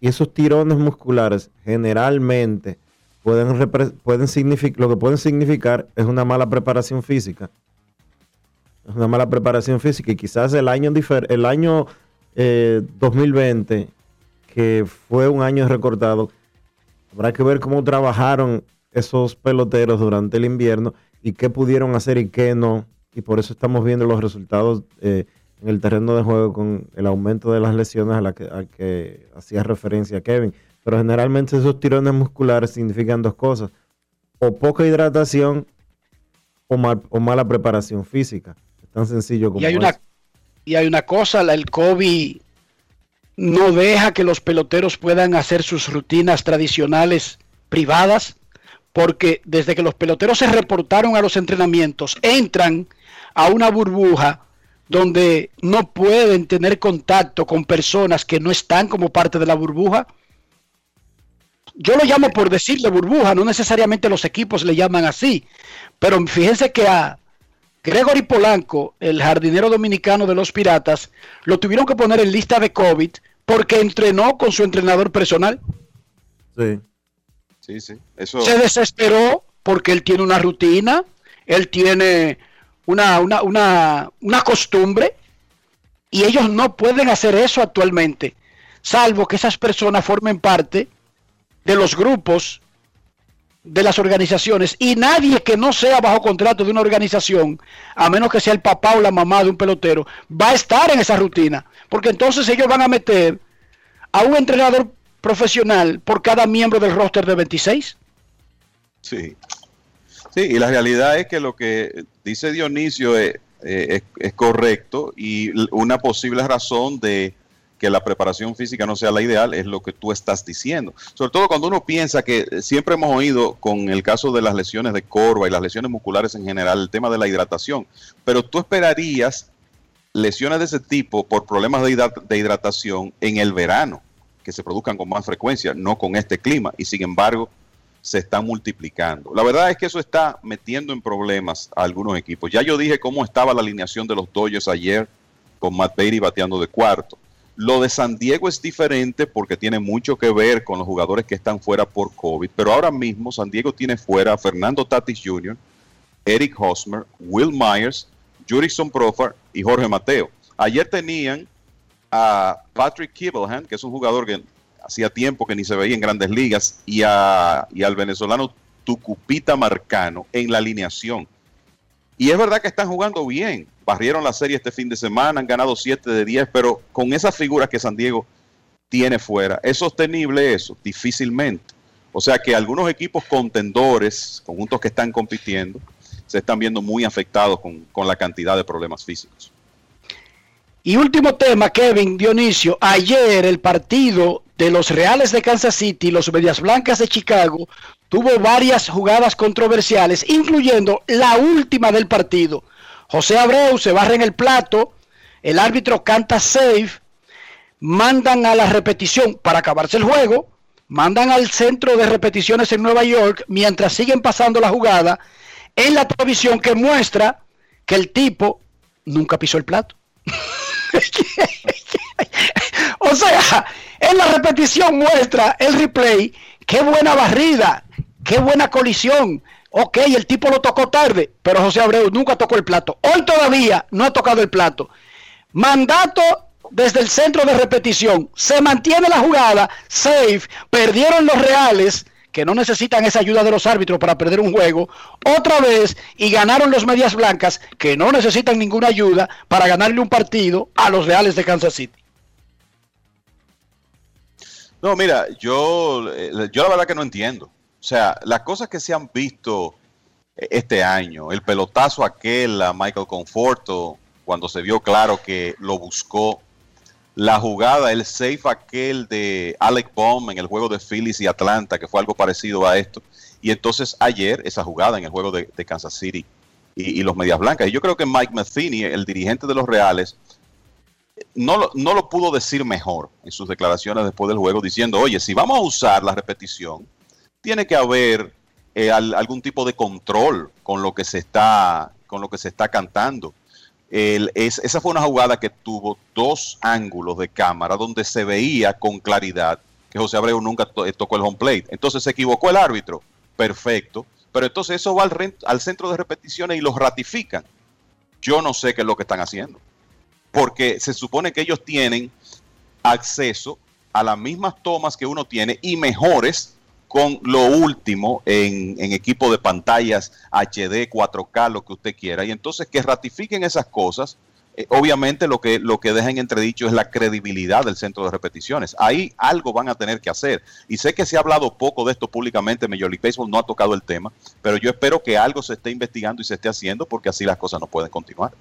y esos tirones musculares generalmente pueden, pueden lo que pueden significar es una mala preparación física. Es una mala preparación física y quizás el año, el año eh, 2020, que fue un año recortado, habrá que ver cómo trabajaron esos peloteros durante el invierno y qué pudieron hacer y qué no. Y por eso estamos viendo los resultados eh, en el terreno de juego con el aumento de las lesiones a la que, al que hacía referencia Kevin. Pero generalmente esos tirones musculares significan dos cosas. O poca hidratación o, mal- o mala preparación física. Es tan sencillo como Y hay una, eso. y hay una cosa, el COVID no deja que los peloteros puedan hacer sus rutinas tradicionales privadas, porque desde que los peloteros se reportaron a los entrenamientos, entran a una burbuja donde no pueden tener contacto con personas que no están como parte de la burbuja. Yo lo llamo por decirle burbuja, no necesariamente los equipos le llaman así. Pero fíjense que a Gregory Polanco, el jardinero dominicano de los Piratas, lo tuvieron que poner en lista de COVID porque entrenó con su entrenador personal. Sí. Se desesperó porque él tiene una rutina, él tiene una, una, una, una costumbre y ellos no pueden hacer eso actualmente, salvo que esas personas formen parte de los grupos de las organizaciones y nadie que no sea bajo contrato de una organización, a menos que sea el papá o la mamá de un pelotero, va a estar en esa rutina, porque entonces ellos van a meter a un entrenador profesional por cada miembro del roster de 26. Sí. Sí, y la realidad es que lo que dice Dionisio es, eh, es, correcto y una posible razón de que la preparación física no sea la ideal es lo que tú estás diciendo. Sobre todo cuando uno piensa que eh, siempre hemos oído con el caso de las lesiones de corva y las lesiones musculares en general, el tema de la hidratación, pero tú esperarías lesiones de ese tipo por problemas de hidratación en el verano, que se produzcan con más frecuencia, no con este clima, y sin embargo se están multiplicando. La verdad es que eso está metiendo en problemas a algunos equipos. Ya yo dije cómo estaba la alineación de los Dodgers ayer con Matt Beatty bateando de cuarto. Lo de San Diego es diferente porque tiene mucho que ver con los jugadores que están fuera por COVID, pero ahora mismo San Diego tiene fuera a Fernando Tatis Jr., Eric Hosmer, Will Myers, Jurickson Profar y Jorge Mateo. Ayer tenían a Patrick Kibelhan, que es un jugador que hacía tiempo que ni se veía en grandes ligas, y, a, y al venezolano Tucupita Marcano en la alineación. Y es verdad que están jugando bien. Barrieron la serie este fin de semana, han ganado 7 de 10, pero con esas figuras que San Diego tiene fuera, ¿es sostenible eso? Difícilmente. O sea que algunos equipos contendores, conjuntos que están compitiendo, se están viendo muy afectados con, con la cantidad de problemas físicos. Y último tema, Kevin Dionisio. Ayer el partido de los Reales de Kansas City y los Medias Blancas de Chicago tuvo varias jugadas controversiales, incluyendo la última del partido. José Abreu se barra en el plato, el árbitro canta safe, mandan a la repetición para acabarse el juego, mandan al centro de repeticiones en Nueva York mientras siguen pasando la jugada en la televisión que muestra que el tipo nunca pisó el plato. O sea, en la repetición muestra el replay, qué buena barrida, qué buena colisión. Ok, el tipo lo tocó tarde, pero José Abreu nunca tocó el plato. Hoy todavía no ha tocado el plato. Mandato desde el centro de repetición. Se mantiene la jugada, safe, perdieron los reales, que no necesitan esa ayuda de los árbitros para perder un juego, otra vez, y ganaron los medias blancas, que no necesitan ninguna ayuda para ganarle un partido a los reales de Kansas City. No, mira, yo, eh, yo la verdad que no entiendo. O sea, las cosas que se han visto eh, este año, el pelotazo aquel a Michael Conforto, cuando se vio claro que lo buscó, la jugada, el safe aquel de Alec Baum en el juego de Phillies y Atlanta, que fue algo parecido a esto, y entonces ayer esa jugada en el juego de, Kansas City y, los Medias Blancas. Y yo creo que Mike Matheny, el dirigente de los Reales, no, lo- no lo pudo decir mejor en sus declaraciones después del juego, diciendo, oye, si vamos a usar la repetición, tiene que haber eh, al- algún tipo de control con lo que se está, con lo que se está cantando. Esa fue una jugada que tuvo dos ángulos de cámara donde se veía con claridad que José Abreu nunca eh, tocó el home plate. Entonces se equivocó el árbitro, perfecto, pero entonces eso va al, al centro de repeticiones y los ratifican. Yo no sé qué es lo que están haciendo porque se supone que ellos tienen acceso a las mismas tomas que uno tiene y mejores con lo último en, en equipo de pantallas HD, 4K, lo que usted quiera. Y entonces que ratifiquen esas cosas, eh, obviamente lo que, lo que deja en entredicho es la credibilidad del centro de repeticiones. Ahí algo van a tener que hacer. Y sé que se ha hablado poco de esto públicamente, Major League Baseball no ha tocado el tema, pero yo espero que algo se esté investigando y se esté haciendo porque así las cosas no pueden continuar.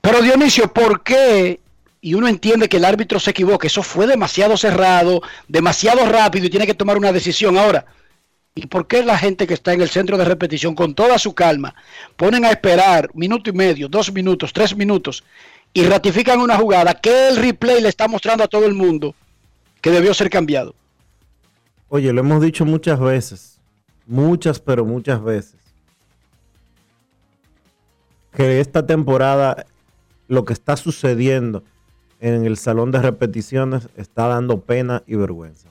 Pero Dionisio, ¿por qué? Y uno entiende que el árbitro se equivoca, eso fue demasiado cerrado, demasiado rápido y tiene que tomar una decisión ahora. ¿Y por qué la gente que está en el centro de repetición con toda su calma ponen a esperar minuto y medio, dos minutos, tres minutos y ratifican una jugada que el replay le está mostrando a todo el mundo que debió ser cambiado? Oye, lo hemos dicho muchas veces, muchas, pero muchas veces, que esta temporada lo que está sucediendo en el salón de repeticiones está dando pena y vergüenza.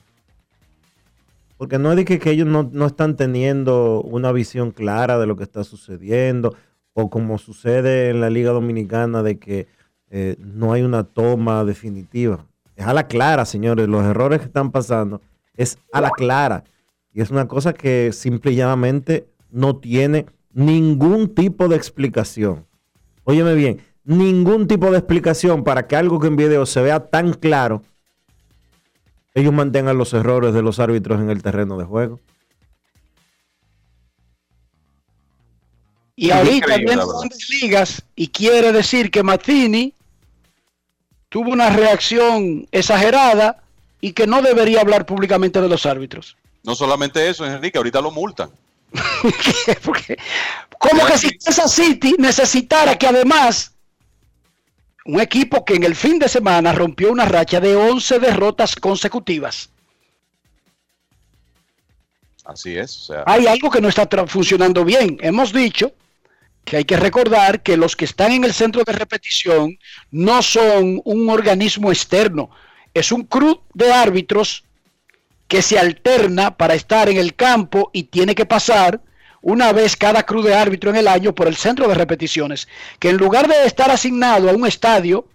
Porque no es de que, que ellos no, no están teniendo una visión clara de lo que está sucediendo, o como sucede en la Liga Dominicana, de que eh, no hay una toma definitiva. Es a la clara, señores, los errores que están pasando es a la clara. Y es una cosa que simple y llanamente no tiene ningún tipo de explicación. Óyeme bien, ningún tipo de explicación para que algo que en video se vea tan claro, ellos mantengan los errores de los árbitros en el terreno de juego. Y ahorita viene grandes ligas y quiere decir que Mazzini tuvo una reacción exagerada y que no debería hablar públicamente de los árbitros. No solamente eso, Enrique, ahorita lo multan. Como que si Kansas City necesitara que además un equipo que en el fin de semana rompió una racha de 11 derrotas consecutivas. Así es. O sea, Hay algo que no está funcionando bien. Hemos dicho que hay que recordar que los que están en el centro de repetición no son un organismo externo, es un crew de árbitros que se alterna para estar en el campo y tiene que pasar una vez cada crew de árbitro en el año por el centro de repeticiones, que en lugar de estar asignado a un estadio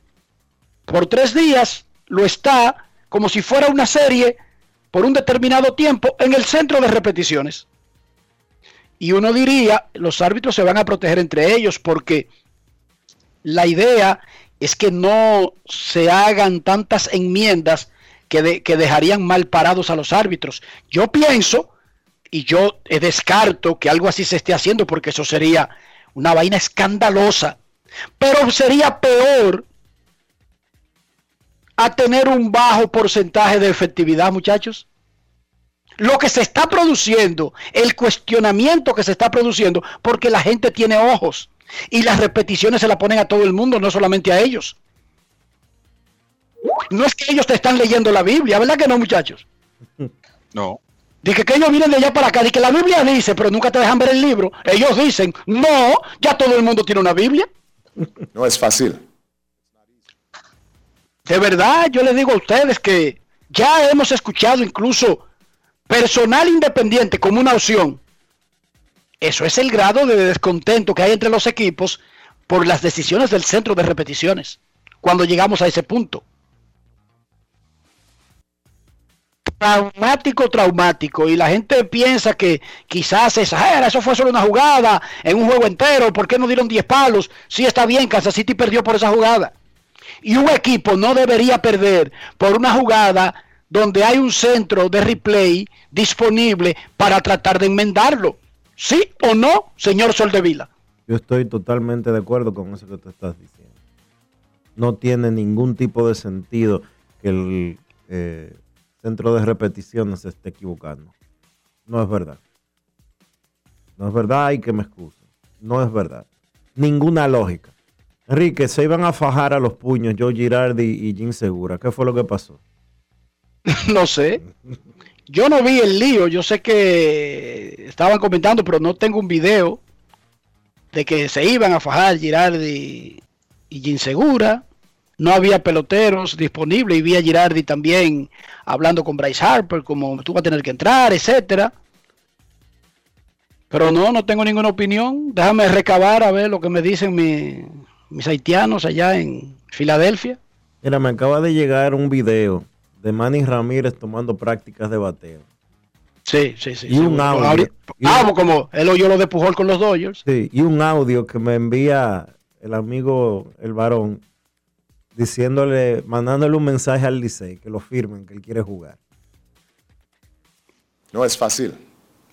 por tres días, lo está como si fuera una serie por un determinado tiempo en el centro de repeticiones. Y uno diría, los árbitros se van a proteger entre ellos porque la idea es que no se hagan tantas enmiendas que, que dejarían mal parados a los árbitros. Yo pienso, y yo eh, descarto que algo así se esté haciendo porque eso sería una vaina escandalosa, pero sería peor a tener un bajo porcentaje de efectividad, muchachos lo que se está produciendo, el cuestionamiento que se está produciendo, porque la gente tiene ojos y las repeticiones se la ponen a todo el mundo, no solamente a ellos. No es que ellos te están leyendo la Biblia, ¿verdad que no, muchachos? no. Dije que ellos vienen de allá para acá, que la Biblia dice, pero nunca te dejan ver el libro. Ellos dicen, no, ya todo el mundo tiene una Biblia. No es fácil. De verdad, yo les digo a ustedes que ya hemos escuchado incluso personal independiente como una opción. Eso es el grado de descontento que hay entre los equipos por las decisiones del centro de repeticiones, cuando llegamos a ese punto. Traumático, traumático. Y la gente piensa que quizás se exagera, eso fue solo una jugada en un juego entero, ¿por qué no dieron 10 palos? Sí está bien, Kansas City perdió por esa jugada. Y un equipo no debería perder por una jugada donde hay un centro de replay disponible para tratar de enmendarlo. ¿Sí o no, señor Soldevila? Yo estoy totalmente de acuerdo con eso que tú estás diciendo. No tiene ningún tipo de sentido que el eh, centro de repeticiones se esté equivocando. No es verdad. No es verdad y que me excusen. No es verdad. Ninguna lógica. Enrique, se iban a fajar a los puños Joe Girardi y Jim Segura. ¿Qué fue lo que pasó? no sé. Yo no vi el lío, yo sé que estaban comentando, pero no tengo un video de que se iban a fajar Girardi y Jim Segura. No había peloteros disponibles y vi a Girardi también hablando con Bryce Harper, como tú vas a tener que entrar, etcétera. Pero no, no tengo ninguna opinión. Déjame recabar a ver lo que me dicen mi- mis haitianos allá en Filadelfia. Mira, me acaba de llegar un video de Manny Ramírez tomando prácticas de bateo. Sí, sí, sí. Y un audio. Un- Ah, como él oyó lo de Pujol con los Dodgers. Sí, y un audio que me envía el amigo, el varón, diciéndole, mandándole un mensaje al Licey, que lo firmen, que él quiere jugar. No es fácil.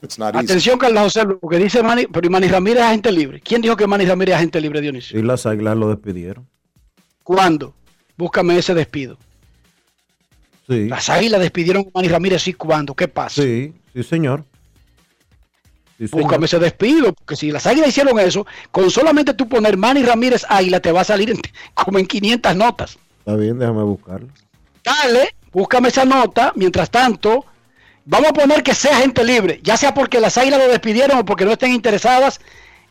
It's not easy. Atención, Carlos José, porque dice Manny, pero Manny Ramírez es agente libre. ¿Quién dijo que Manny Ramírez es agente libre, Dionisio? Y las águilas lo despidieron. ¿Cuándo? Búscame ese despido. Sí. Las águilas despidieron a Manny Ramírez, ¿y cuándo? ¿Qué pasa? Sí, sí, señor. Sí. Búscame ese despido, porque si las águilas hicieron eso, con solamente tú poner Manny Ramírez águila, te va a salir en- como en 500 notas. Está bien, déjame buscarlo. Dale, búscame esa nota. Mientras tanto, Vamos a poner que sea gente libre, ya sea porque las águilas lo despidieron o porque no estén interesadas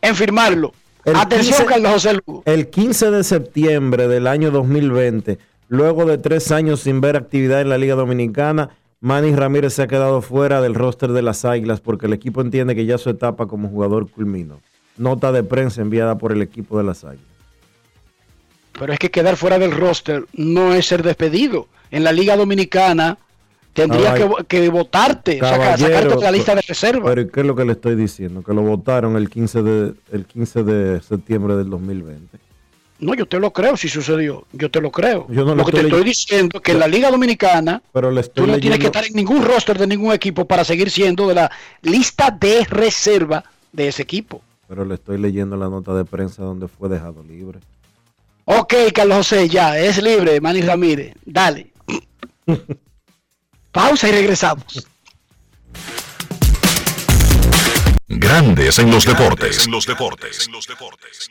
en firmarlo. Atención, Carlos José Lugo. El 15 de septiembre del año 2020, luego de tres años sin ver actividad en la Liga Dominicana, Manny Ramírez se ha quedado fuera del roster de las Águilas porque el equipo entiende que ya su etapa como jugador culminó. Nota de prensa enviada por el equipo de las Águilas. Pero es que quedar fuera del roster no es ser despedido. En la Liga Dominicana tendría que, que, votarte, sacarte de la lista de reserva. Pero ¿qué es lo que le estoy diciendo? Que lo votaron el 15 de, el 15 de septiembre del 2020. No, yo te lo creo si sucedió. Yo te lo creo. lo que te estoy diciendo es que en la Liga Dominicana pero tú no tienes que estar en ningún roster de ningún equipo para seguir siendo de la lista de reserva de ese equipo. Pero le estoy leyendo la nota de prensa donde fue dejado libre. Ok, Carlos José, ya, es libre, Manny Ramírez. Dale. Pausa y regresamos. Grandes en los deportes. En los deportes. En los deportes.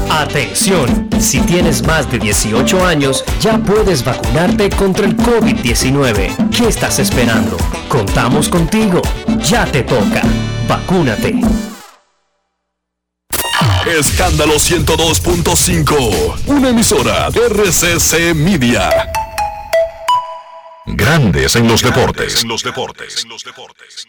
Atención, si tienes más de 18 años, ya puedes vacunarte contra el COVID-19. ¿Qué estás esperando? Contamos contigo. Ya te toca. Vacúnate. Escándalo 102.5. Una emisora RCC Media. Grandes en los deportes. En los deportes. En los deportes.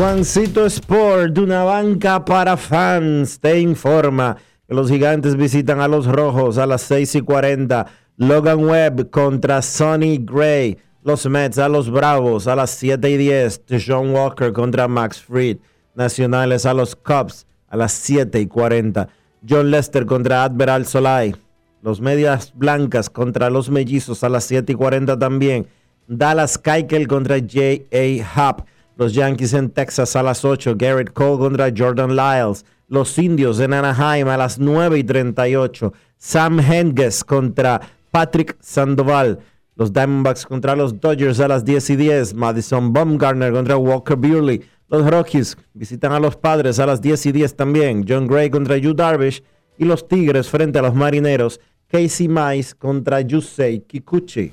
Juancito Sport, de una banca para fans, te informa que los gigantes visitan a los rojos a las 6 y 40. Logan Webb contra Sonny Gray. Los Mets a los Bravos a las 7 y 10. John Walker contra Max Fried. Nacionales a los Cubs a las 7 y 40. John Lester contra Admiral Solai. Los Medias Blancas contra los Mellizos a las 7 y 40 también. Dallas Keuchel contra J.A. Happ. Los Yankees en Texas a las 8. Garrett Cole contra Jordan Lyles. Los Indios en Anaheim a las 9 y 38. Sam Henges contra Patrick Sandoval. Los Diamondbacks contra los Dodgers a las 10 y 10. Madison Baumgartner contra Walker Buehler. Los Rockies visitan a los Padres a las 10 y 10 también. John Gray contra Yu Darvish. Y los Tigres frente a los Marineros. Casey Mize contra Yusei Kikuchi.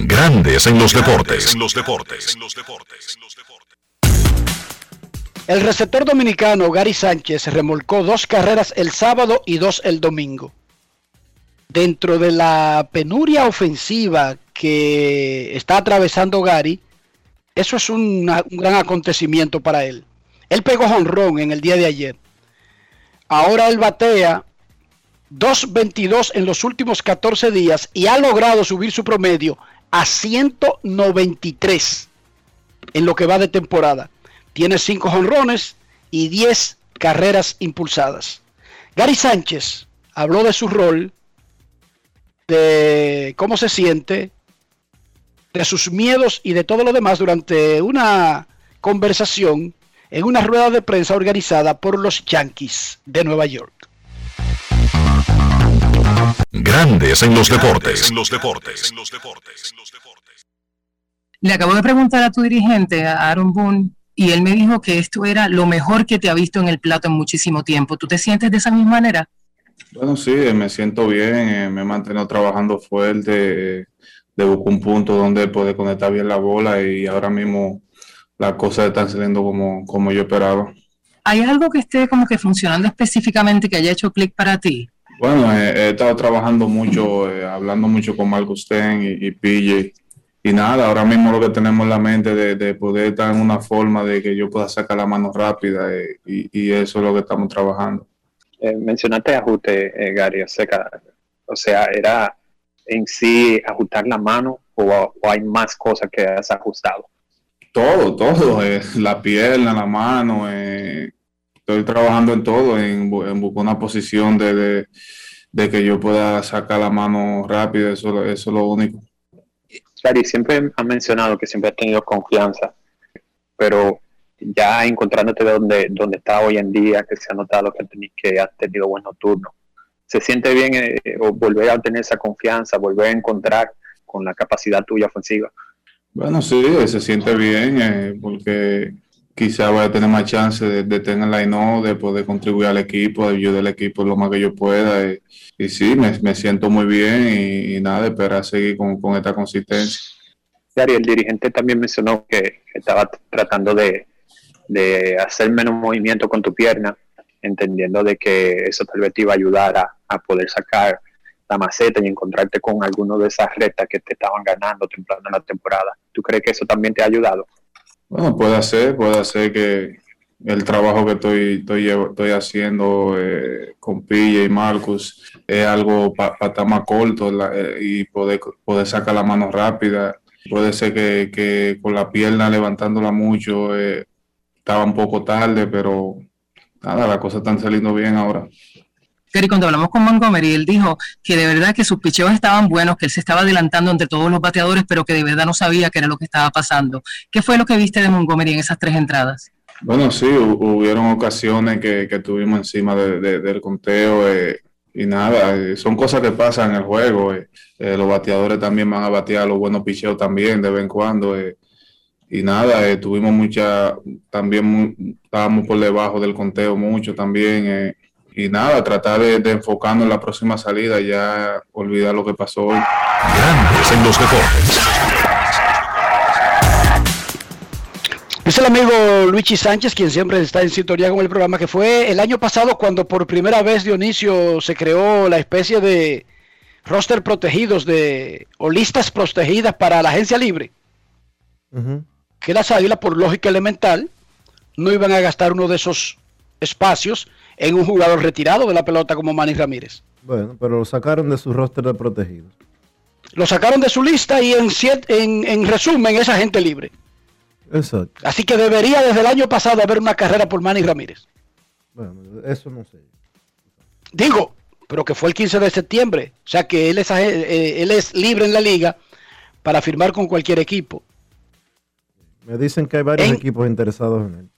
Grandes en los deportes. En los deportes. El receptor dominicano Gary Sánchez remolcó dos carreras el sábado y dos el domingo. Dentro de la penuria ofensiva que está atravesando Gary, eso es un gran acontecimiento para él. Él pegó honrón en el día de ayer. Ahora él batea 2.22 en los últimos 14 días y ha logrado subir su promedio a 193 en lo que va de temporada. Tiene 5 jonrones y 10 carreras impulsadas. Gary Sánchez habló de su rol, de cómo se siente, de sus miedos y de todo lo demás durante una conversación en una rueda de prensa organizada por los Yankees de Nueva York. Grandes en los deportes. En los deportes. Le acabo de preguntar a tu dirigente, a Aaron Boone, y él me dijo que esto era lo mejor que te ha visto en el plato en muchísimo tiempo. ¿Tú te sientes de esa misma manera? Bueno, sí, eh, me siento bien, eh, me he mantenido trabajando fuerte, eh, de buscar un punto donde poder conectar bien la bola y ahora mismo las cosas están saliendo como, como yo esperaba. ¿Hay algo que esté como que funcionando específicamente que haya hecho clic para ti? Bueno, eh, he estado trabajando mucho, eh, hablando mucho con Marco Sten y, y PJ. Y nada, ahora mismo lo que tenemos en la mente de, de poder estar en una forma de que yo pueda sacar la mano rápida eh, y, y eso es lo que estamos trabajando. Mencionaste ajuste, Gary, o sea, o sea, ¿era en sí ajustar la mano o, o hay más cosas que has ajustado? Todo, todo, la pierna, la mano, eh, estoy trabajando en todo, en, en buscar una posición de, de, de que yo pueda sacar la mano rápida, eso, eso es lo único. Gary, siempre has mencionado que siempre has tenido confianza, pero ya encontrándote donde, donde está hoy en día, que se ha notado que, que has tenido buenos turnos, ¿se siente bien eh, o volver a tener esa confianza, volver a encontrar con la capacidad tuya ofensiva? Bueno, sí, se siente bien eh, porque quizá voy a tener más chance de, de tener la no, de poder contribuir al equipo, de ayudar al equipo lo más que yo pueda. eh, y sí, me, siento muy bien y, y nada, esperar seguir con, con esta consistencia. Gary, el dirigente también mencionó que estaba tratando de, de hacer menos movimiento con tu pierna, entendiendo de que eso tal vez te iba a ayudar a, a poder sacar la maceta y encontrarte con alguno de esas rectas que te estaban ganando temprano en la temporada. ¿Tú crees que eso también te ha ayudado? Bueno, puede ser, puede ser que el trabajo que estoy, estoy, estoy haciendo eh, con Pilla y Marcus es algo para estar más corto eh, y poder, poder sacar la mano rápida. Puede ser que, que con la pierna levantándola mucho eh, estaba un poco tarde, pero nada, las cosas están saliendo bien ahora. Gary, cuando hablamos con Montgomery, él dijo que de verdad que sus picheos estaban buenos, que él se estaba adelantando entre todos los bateadores, pero que de verdad no sabía qué era lo que estaba pasando. ¿Qué fue lo que viste de Montgomery en esas tres entradas? Bueno, sí, hu- hubieron ocasiones que, que estuvimos encima de- de- del conteo eh, y nada, eh, son cosas que pasan en el juego. eh. Eh, los bateadores también van a batear los buenos picheos también de vez en cuando. eh. y nada, eh, tuvimos mucha, también mu- estábamos por debajo del conteo mucho también. Y nada, tratar de, de enfocarnos en la próxima salida, ya olvidar lo que pasó hoy. Grandes en los deportes. Es el amigo Luigi Sánchez, quien siempre está en sintonía con el programa, que fue el año pasado cuando por primera vez Dionisio se creó la especie de roster protegidos de o listas protegidas para la agencia libre, que las águilas por lógica elemental no iban a gastar uno de esos espacios en un jugador retirado de la pelota como Manny Ramírez. Bueno, pero lo sacaron de su roster de protegidos. Lo sacaron de su lista y en, en, en resumen es agente libre. Exacto. Así que debería desde el año pasado haber una carrera por Manny Ramírez. Bueno, eso no sé. Digo, pero que fue el 15 de septiembre. O sea que él es, aje- eh, él es libre en la liga para firmar con cualquier equipo. Me dicen que hay varios En- equipos interesados en él,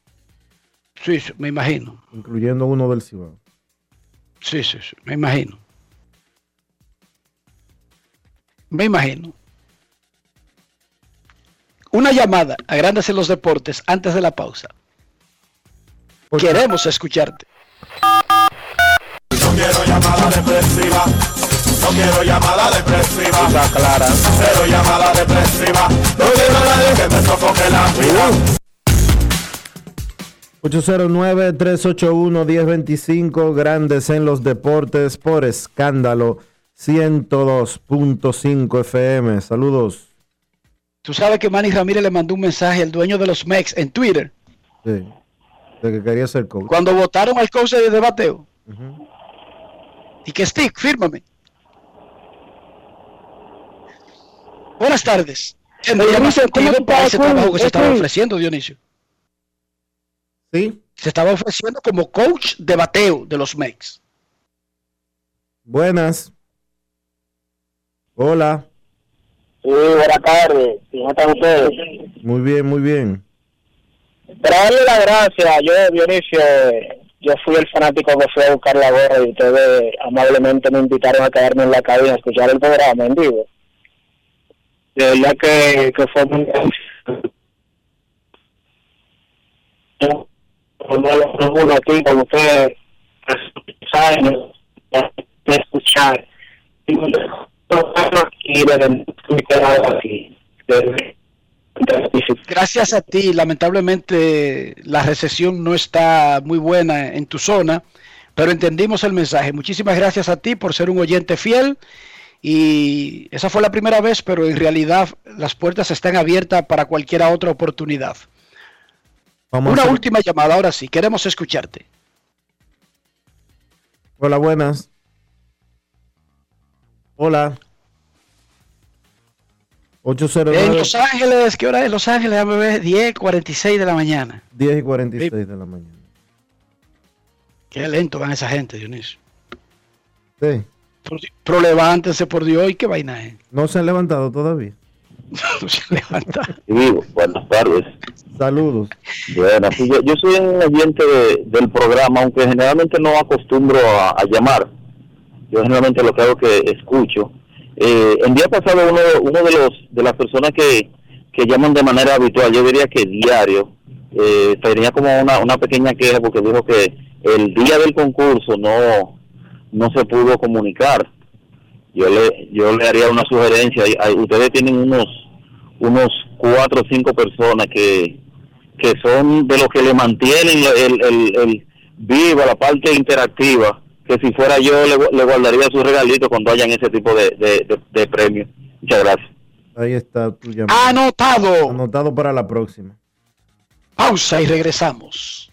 Sí, sí, me imagino. incluyendo uno del Cibao. Sí, sí, sí, me imagino. Me imagino. Una llamada a Grandes en los Deportes antes de la pausa. Queremos escucharte. No quiero llamada depresiva. No quiero llamada depresiva. Está clara. Cero llamada depresiva. No quiero a nadie que me sofoque la vida. 809-381-1025, Grandes en los Deportes, por escándalo 102.5 FM. Saludos. Tú sabes que Manny Ramírez le mandó un mensaje al dueño de los Mex en Twitter Sí, de que quería ser coach. cuando votaron al coach de debateo. Y que Stick, fírmame. Buenas tardes. Tendría más sentido para ese trabajo que se estaba ofreciendo, Dionisio. Sí. Se estaba ofreciendo como coach de bateo de los Mex. Buenas. Hola. Sí, buenas tardes. ¿Cómo están ustedes? Muy bien, muy bien. Para darle la gracia, yo, Dionisio, yo fui el fanático que fue a buscar la gorra y ustedes amablemente me invitaron a quedarme en la cabina a escuchar el programa en vivo. De verdad que, que fue muy... Gracias a ti, lamentablemente la recesión no está muy buena en tu zona, pero entendimos el mensaje. Muchísimas gracias a ti por ser un oyente fiel y esa fue la primera vez, pero en realidad las puertas están abiertas para cualquier otra oportunidad. Una última llamada, ahora sí, queremos escucharte. Hola, buenas. Hola. 809. En Los Ángeles, ¿qué hora es Los Ángeles? Déjame ver, 10 46 de la mañana. 10 y 46 de la mañana. Qué lento van esa gente, Dionisio. Sí. Pero levántense por Dios y qué vaina es. No se han levantado todavía. No se buenas tardes. Saludos. Bueno, yo, yo, soy un oyente del programa, aunque generalmente no acostumbro a, llamar. Yo generalmente lo que hago es que escucho. Eh, el día pasado uno, uno de los de las personas que, que llaman de manera habitual, yo diría que diario, eh, tenía como una, una pequeña queja porque dijo que el día del concurso no no se pudo comunicar. Yo le yo le haría una sugerencia. Ustedes tienen unos unos cuatro o cinco personas que, que son de los que le mantienen el, el, el viva la parte interactiva que si fuera yo le, guardaría su regalito cuando hayan ese tipo de, de, de, premios. Muchas gracias. Ahí está tu llamada. Anotado. Anotado para la próxima. Pausa y regresamos.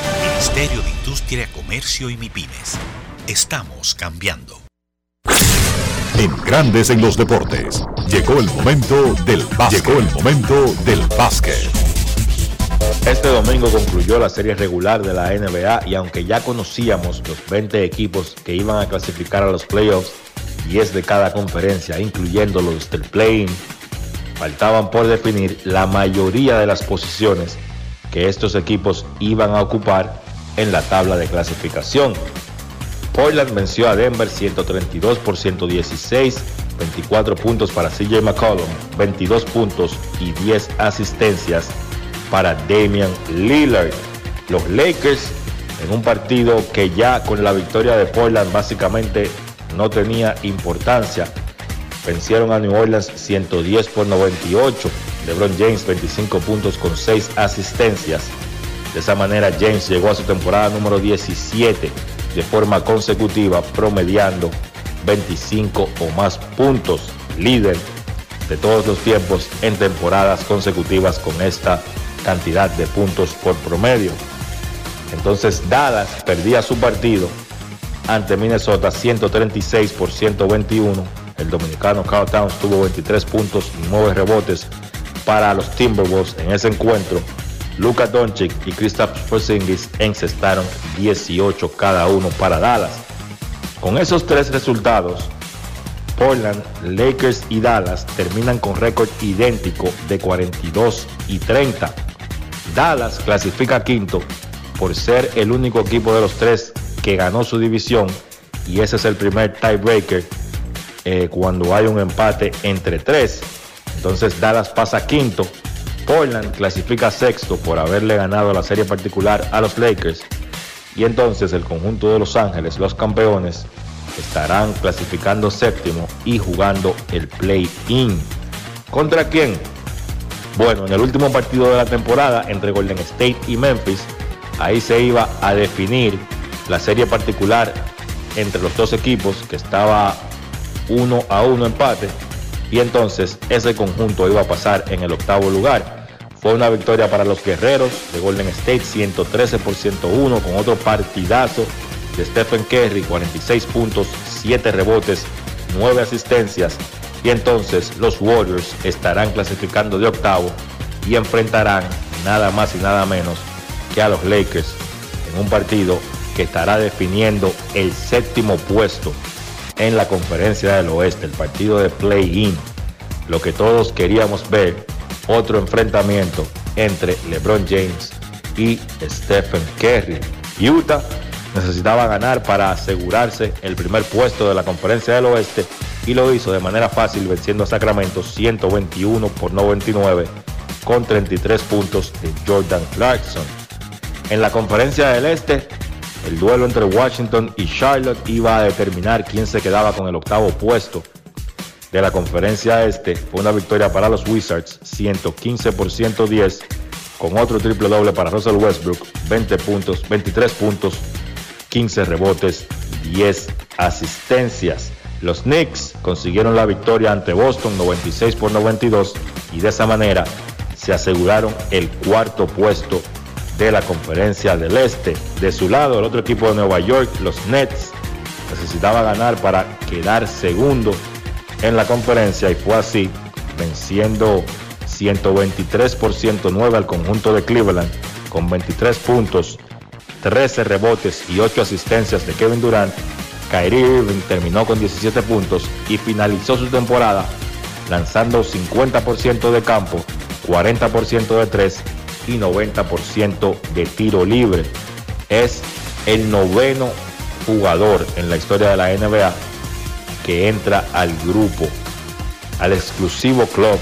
Ministerio de Industria, Comercio y MIPINES. Estamos cambiando. En Grandes en los Deportes. Llegó el momento del básquet. Llegó el momento del básquet. Este domingo concluyó la serie regular de la NBA y aunque ya conocíamos los 20 equipos que iban a clasificar a los playoffs, 10 de cada conferencia, incluyendo los del play-in, faltaban por definir la mayoría de las posiciones que estos equipos iban a ocupar en la tabla de clasificación. Portland venció a Denver 132 por 116, 24 puntos para CJ McCollum, 22 puntos y 10 asistencias para Damian Lillard. Los Lakers en un partido que ya con la victoria de Portland básicamente no tenía importancia. Vencieron a New Orleans 110 por 98. LeBron James 25 puntos con 6 asistencias. De esa manera James llegó a su temporada número 17 de forma consecutiva, promediando 25 o más puntos, líder de todos los tiempos en temporadas consecutivas con esta cantidad de puntos por promedio. Entonces Dallas perdía su partido ante Minnesota 136 por 121. El dominicano Carl Towns tuvo 23 puntos y 9 rebotes para los Timberwolves en ese encuentro. Luka Doncic y Kristaps Porzingis encestaron 18 cada uno para Dallas. Con esos tres resultados, Portland, Lakers y Dallas terminan con récord idéntico de 42 y 30. Dallas clasifica quinto por ser el único equipo de los tres que ganó su división y ese es el primer tiebreaker eh, cuando hay un empate entre tres. Entonces Dallas pasa quinto, Portland clasifica sexto por haberle ganado la serie particular a los Lakers y entonces el conjunto de Los Ángeles, los campeones, estarán clasificando séptimo y jugando el play-in. ¿Contra quién? Bueno, en el último partido de la temporada entre Golden State y Memphis, ahí se iba a definir la serie particular entre los dos equipos que estaba uno a uno empate. Y entonces ese conjunto iba a pasar en el octavo lugar. Fue una victoria para los guerreros de Golden State 113 por 101 con otro partidazo de Stephen Curry 46 puntos, 7 rebotes, 9 asistencias. Y entonces los Warriors estarán clasificando de octavo y enfrentarán nada más y nada menos que a los Lakers en un partido que estará definiendo el séptimo puesto en la conferencia del oeste, el partido de play-in, lo que todos queríamos ver, otro enfrentamiento entre LeBron James y Stephen Curry. Utah necesitaba ganar para asegurarse el primer puesto de la conferencia del oeste y lo hizo de manera fácil venciendo a Sacramento 121 por 99 con 33 puntos de Jordan Clarkson. En la conferencia del este, el duelo entre Washington y Charlotte iba a determinar quién se quedaba con el octavo puesto de la conferencia este. Fue una victoria para los Wizards, 115 por 110, con otro triple doble para Russell Westbrook, 20 puntos, 23 puntos, 15 rebotes, 10 asistencias. Los Knicks consiguieron la victoria ante Boston 96 por 92 y de esa manera se aseguraron el cuarto puesto de la conferencia del Este. De su lado, el otro equipo de Nueva York, los Nets, necesitaba ganar para quedar segundo en la conferencia y fue así, venciendo 123 por 109 al conjunto de Cleveland con 23 puntos, 13 rebotes y 8 asistencias de Kevin Durant. Kyrie Irving terminó con 17 puntos y finalizó su temporada lanzando 50% de campo, 40% de 3 y 90% de tiro libre. Es el noveno jugador en la historia de la NBA que entra al grupo, al exclusivo club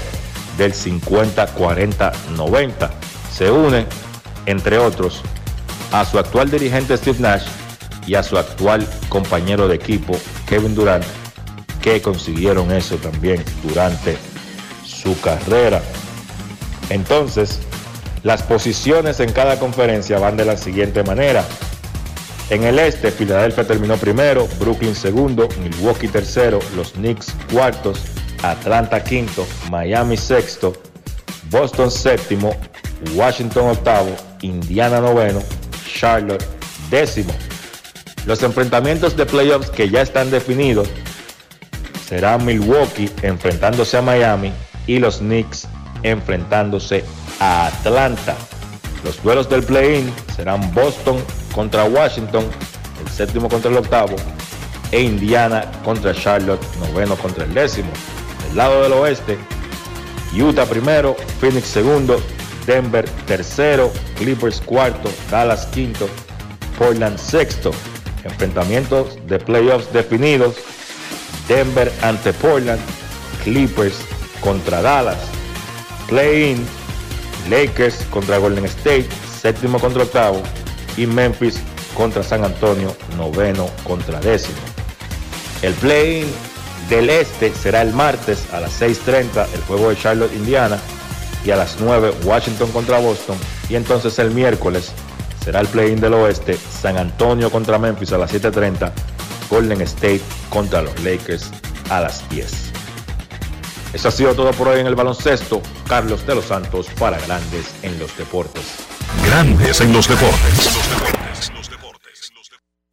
del 50-40-90. Se une, entre otros, a su actual dirigente Steve Nash y a su actual compañero de equipo Kevin Durant, que consiguieron eso también durante su carrera. Entonces, las posiciones en cada conferencia van de la siguiente manera. En el este, Filadelfia terminó primero, Brooklyn segundo, Milwaukee tercero, los Knicks cuartos, Atlanta quinto, Miami sexto, Boston séptimo, Washington octavo, Indiana noveno, Charlotte décimo. Los enfrentamientos de playoffs que ya están definidos serán Milwaukee enfrentándose a Miami y los Knicks enfrentándose Atlanta. Los duelos del play-in serán Boston contra Washington, el séptimo contra el octavo, e Indiana contra Charlotte, noveno contra el décimo. Del lado del oeste, Utah primero, Phoenix segundo, Denver tercero, Clippers cuarto, Dallas quinto, Portland sexto. Enfrentamientos de playoffs definidos. Denver ante Portland, Clippers contra Dallas. Play-in, Lakers contra Golden State, séptimo contra octavo, y Memphis contra San Antonio, noveno contra décimo. El play-in del este será el martes a las 6.30, el juego de Charlotte, Indiana, y a las 9 Washington contra Boston, y entonces el miércoles será el play-in del oeste, San Antonio contra Memphis a las 7.30, Golden State contra los Lakers a las 10. Eso ha sido todo por hoy en el baloncesto. Carlos de los Santos para Grandes en los Deportes. Grandes en los Deportes.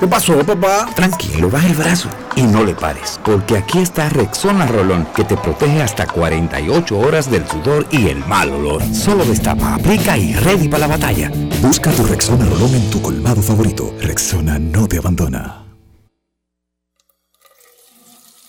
¿Qué pasó, papá? Tranquilo, baja el brazo y no le pares, porque aquí está Rexona Rolón, que te protege hasta 48 horas del sudor y el mal olor. Solo destapa, aplica y ready para la batalla. Busca tu Rexona Rolón en tu colmado favorito. Rexona no te abandona.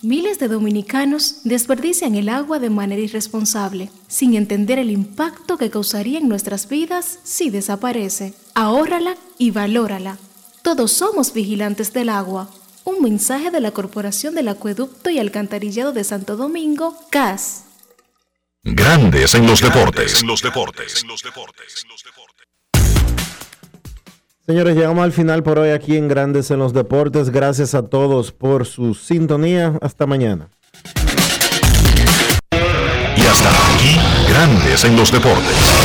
Miles de dominicanos desperdician el agua de manera irresponsable, sin entender el impacto que causaría en nuestras vidas si desaparece. Ahórrala y valórala. Todos somos vigilantes del agua. Un mensaje de la Corporación del Acueducto y Alcantarillado de Santo Domingo, CAS. Grandes en los deportes. En los deportes. Señores, llegamos al final por hoy aquí en Grandes en los Deportes. Gracias a todos por su sintonía. Hasta mañana. Y hasta aquí, Grandes en los Deportes.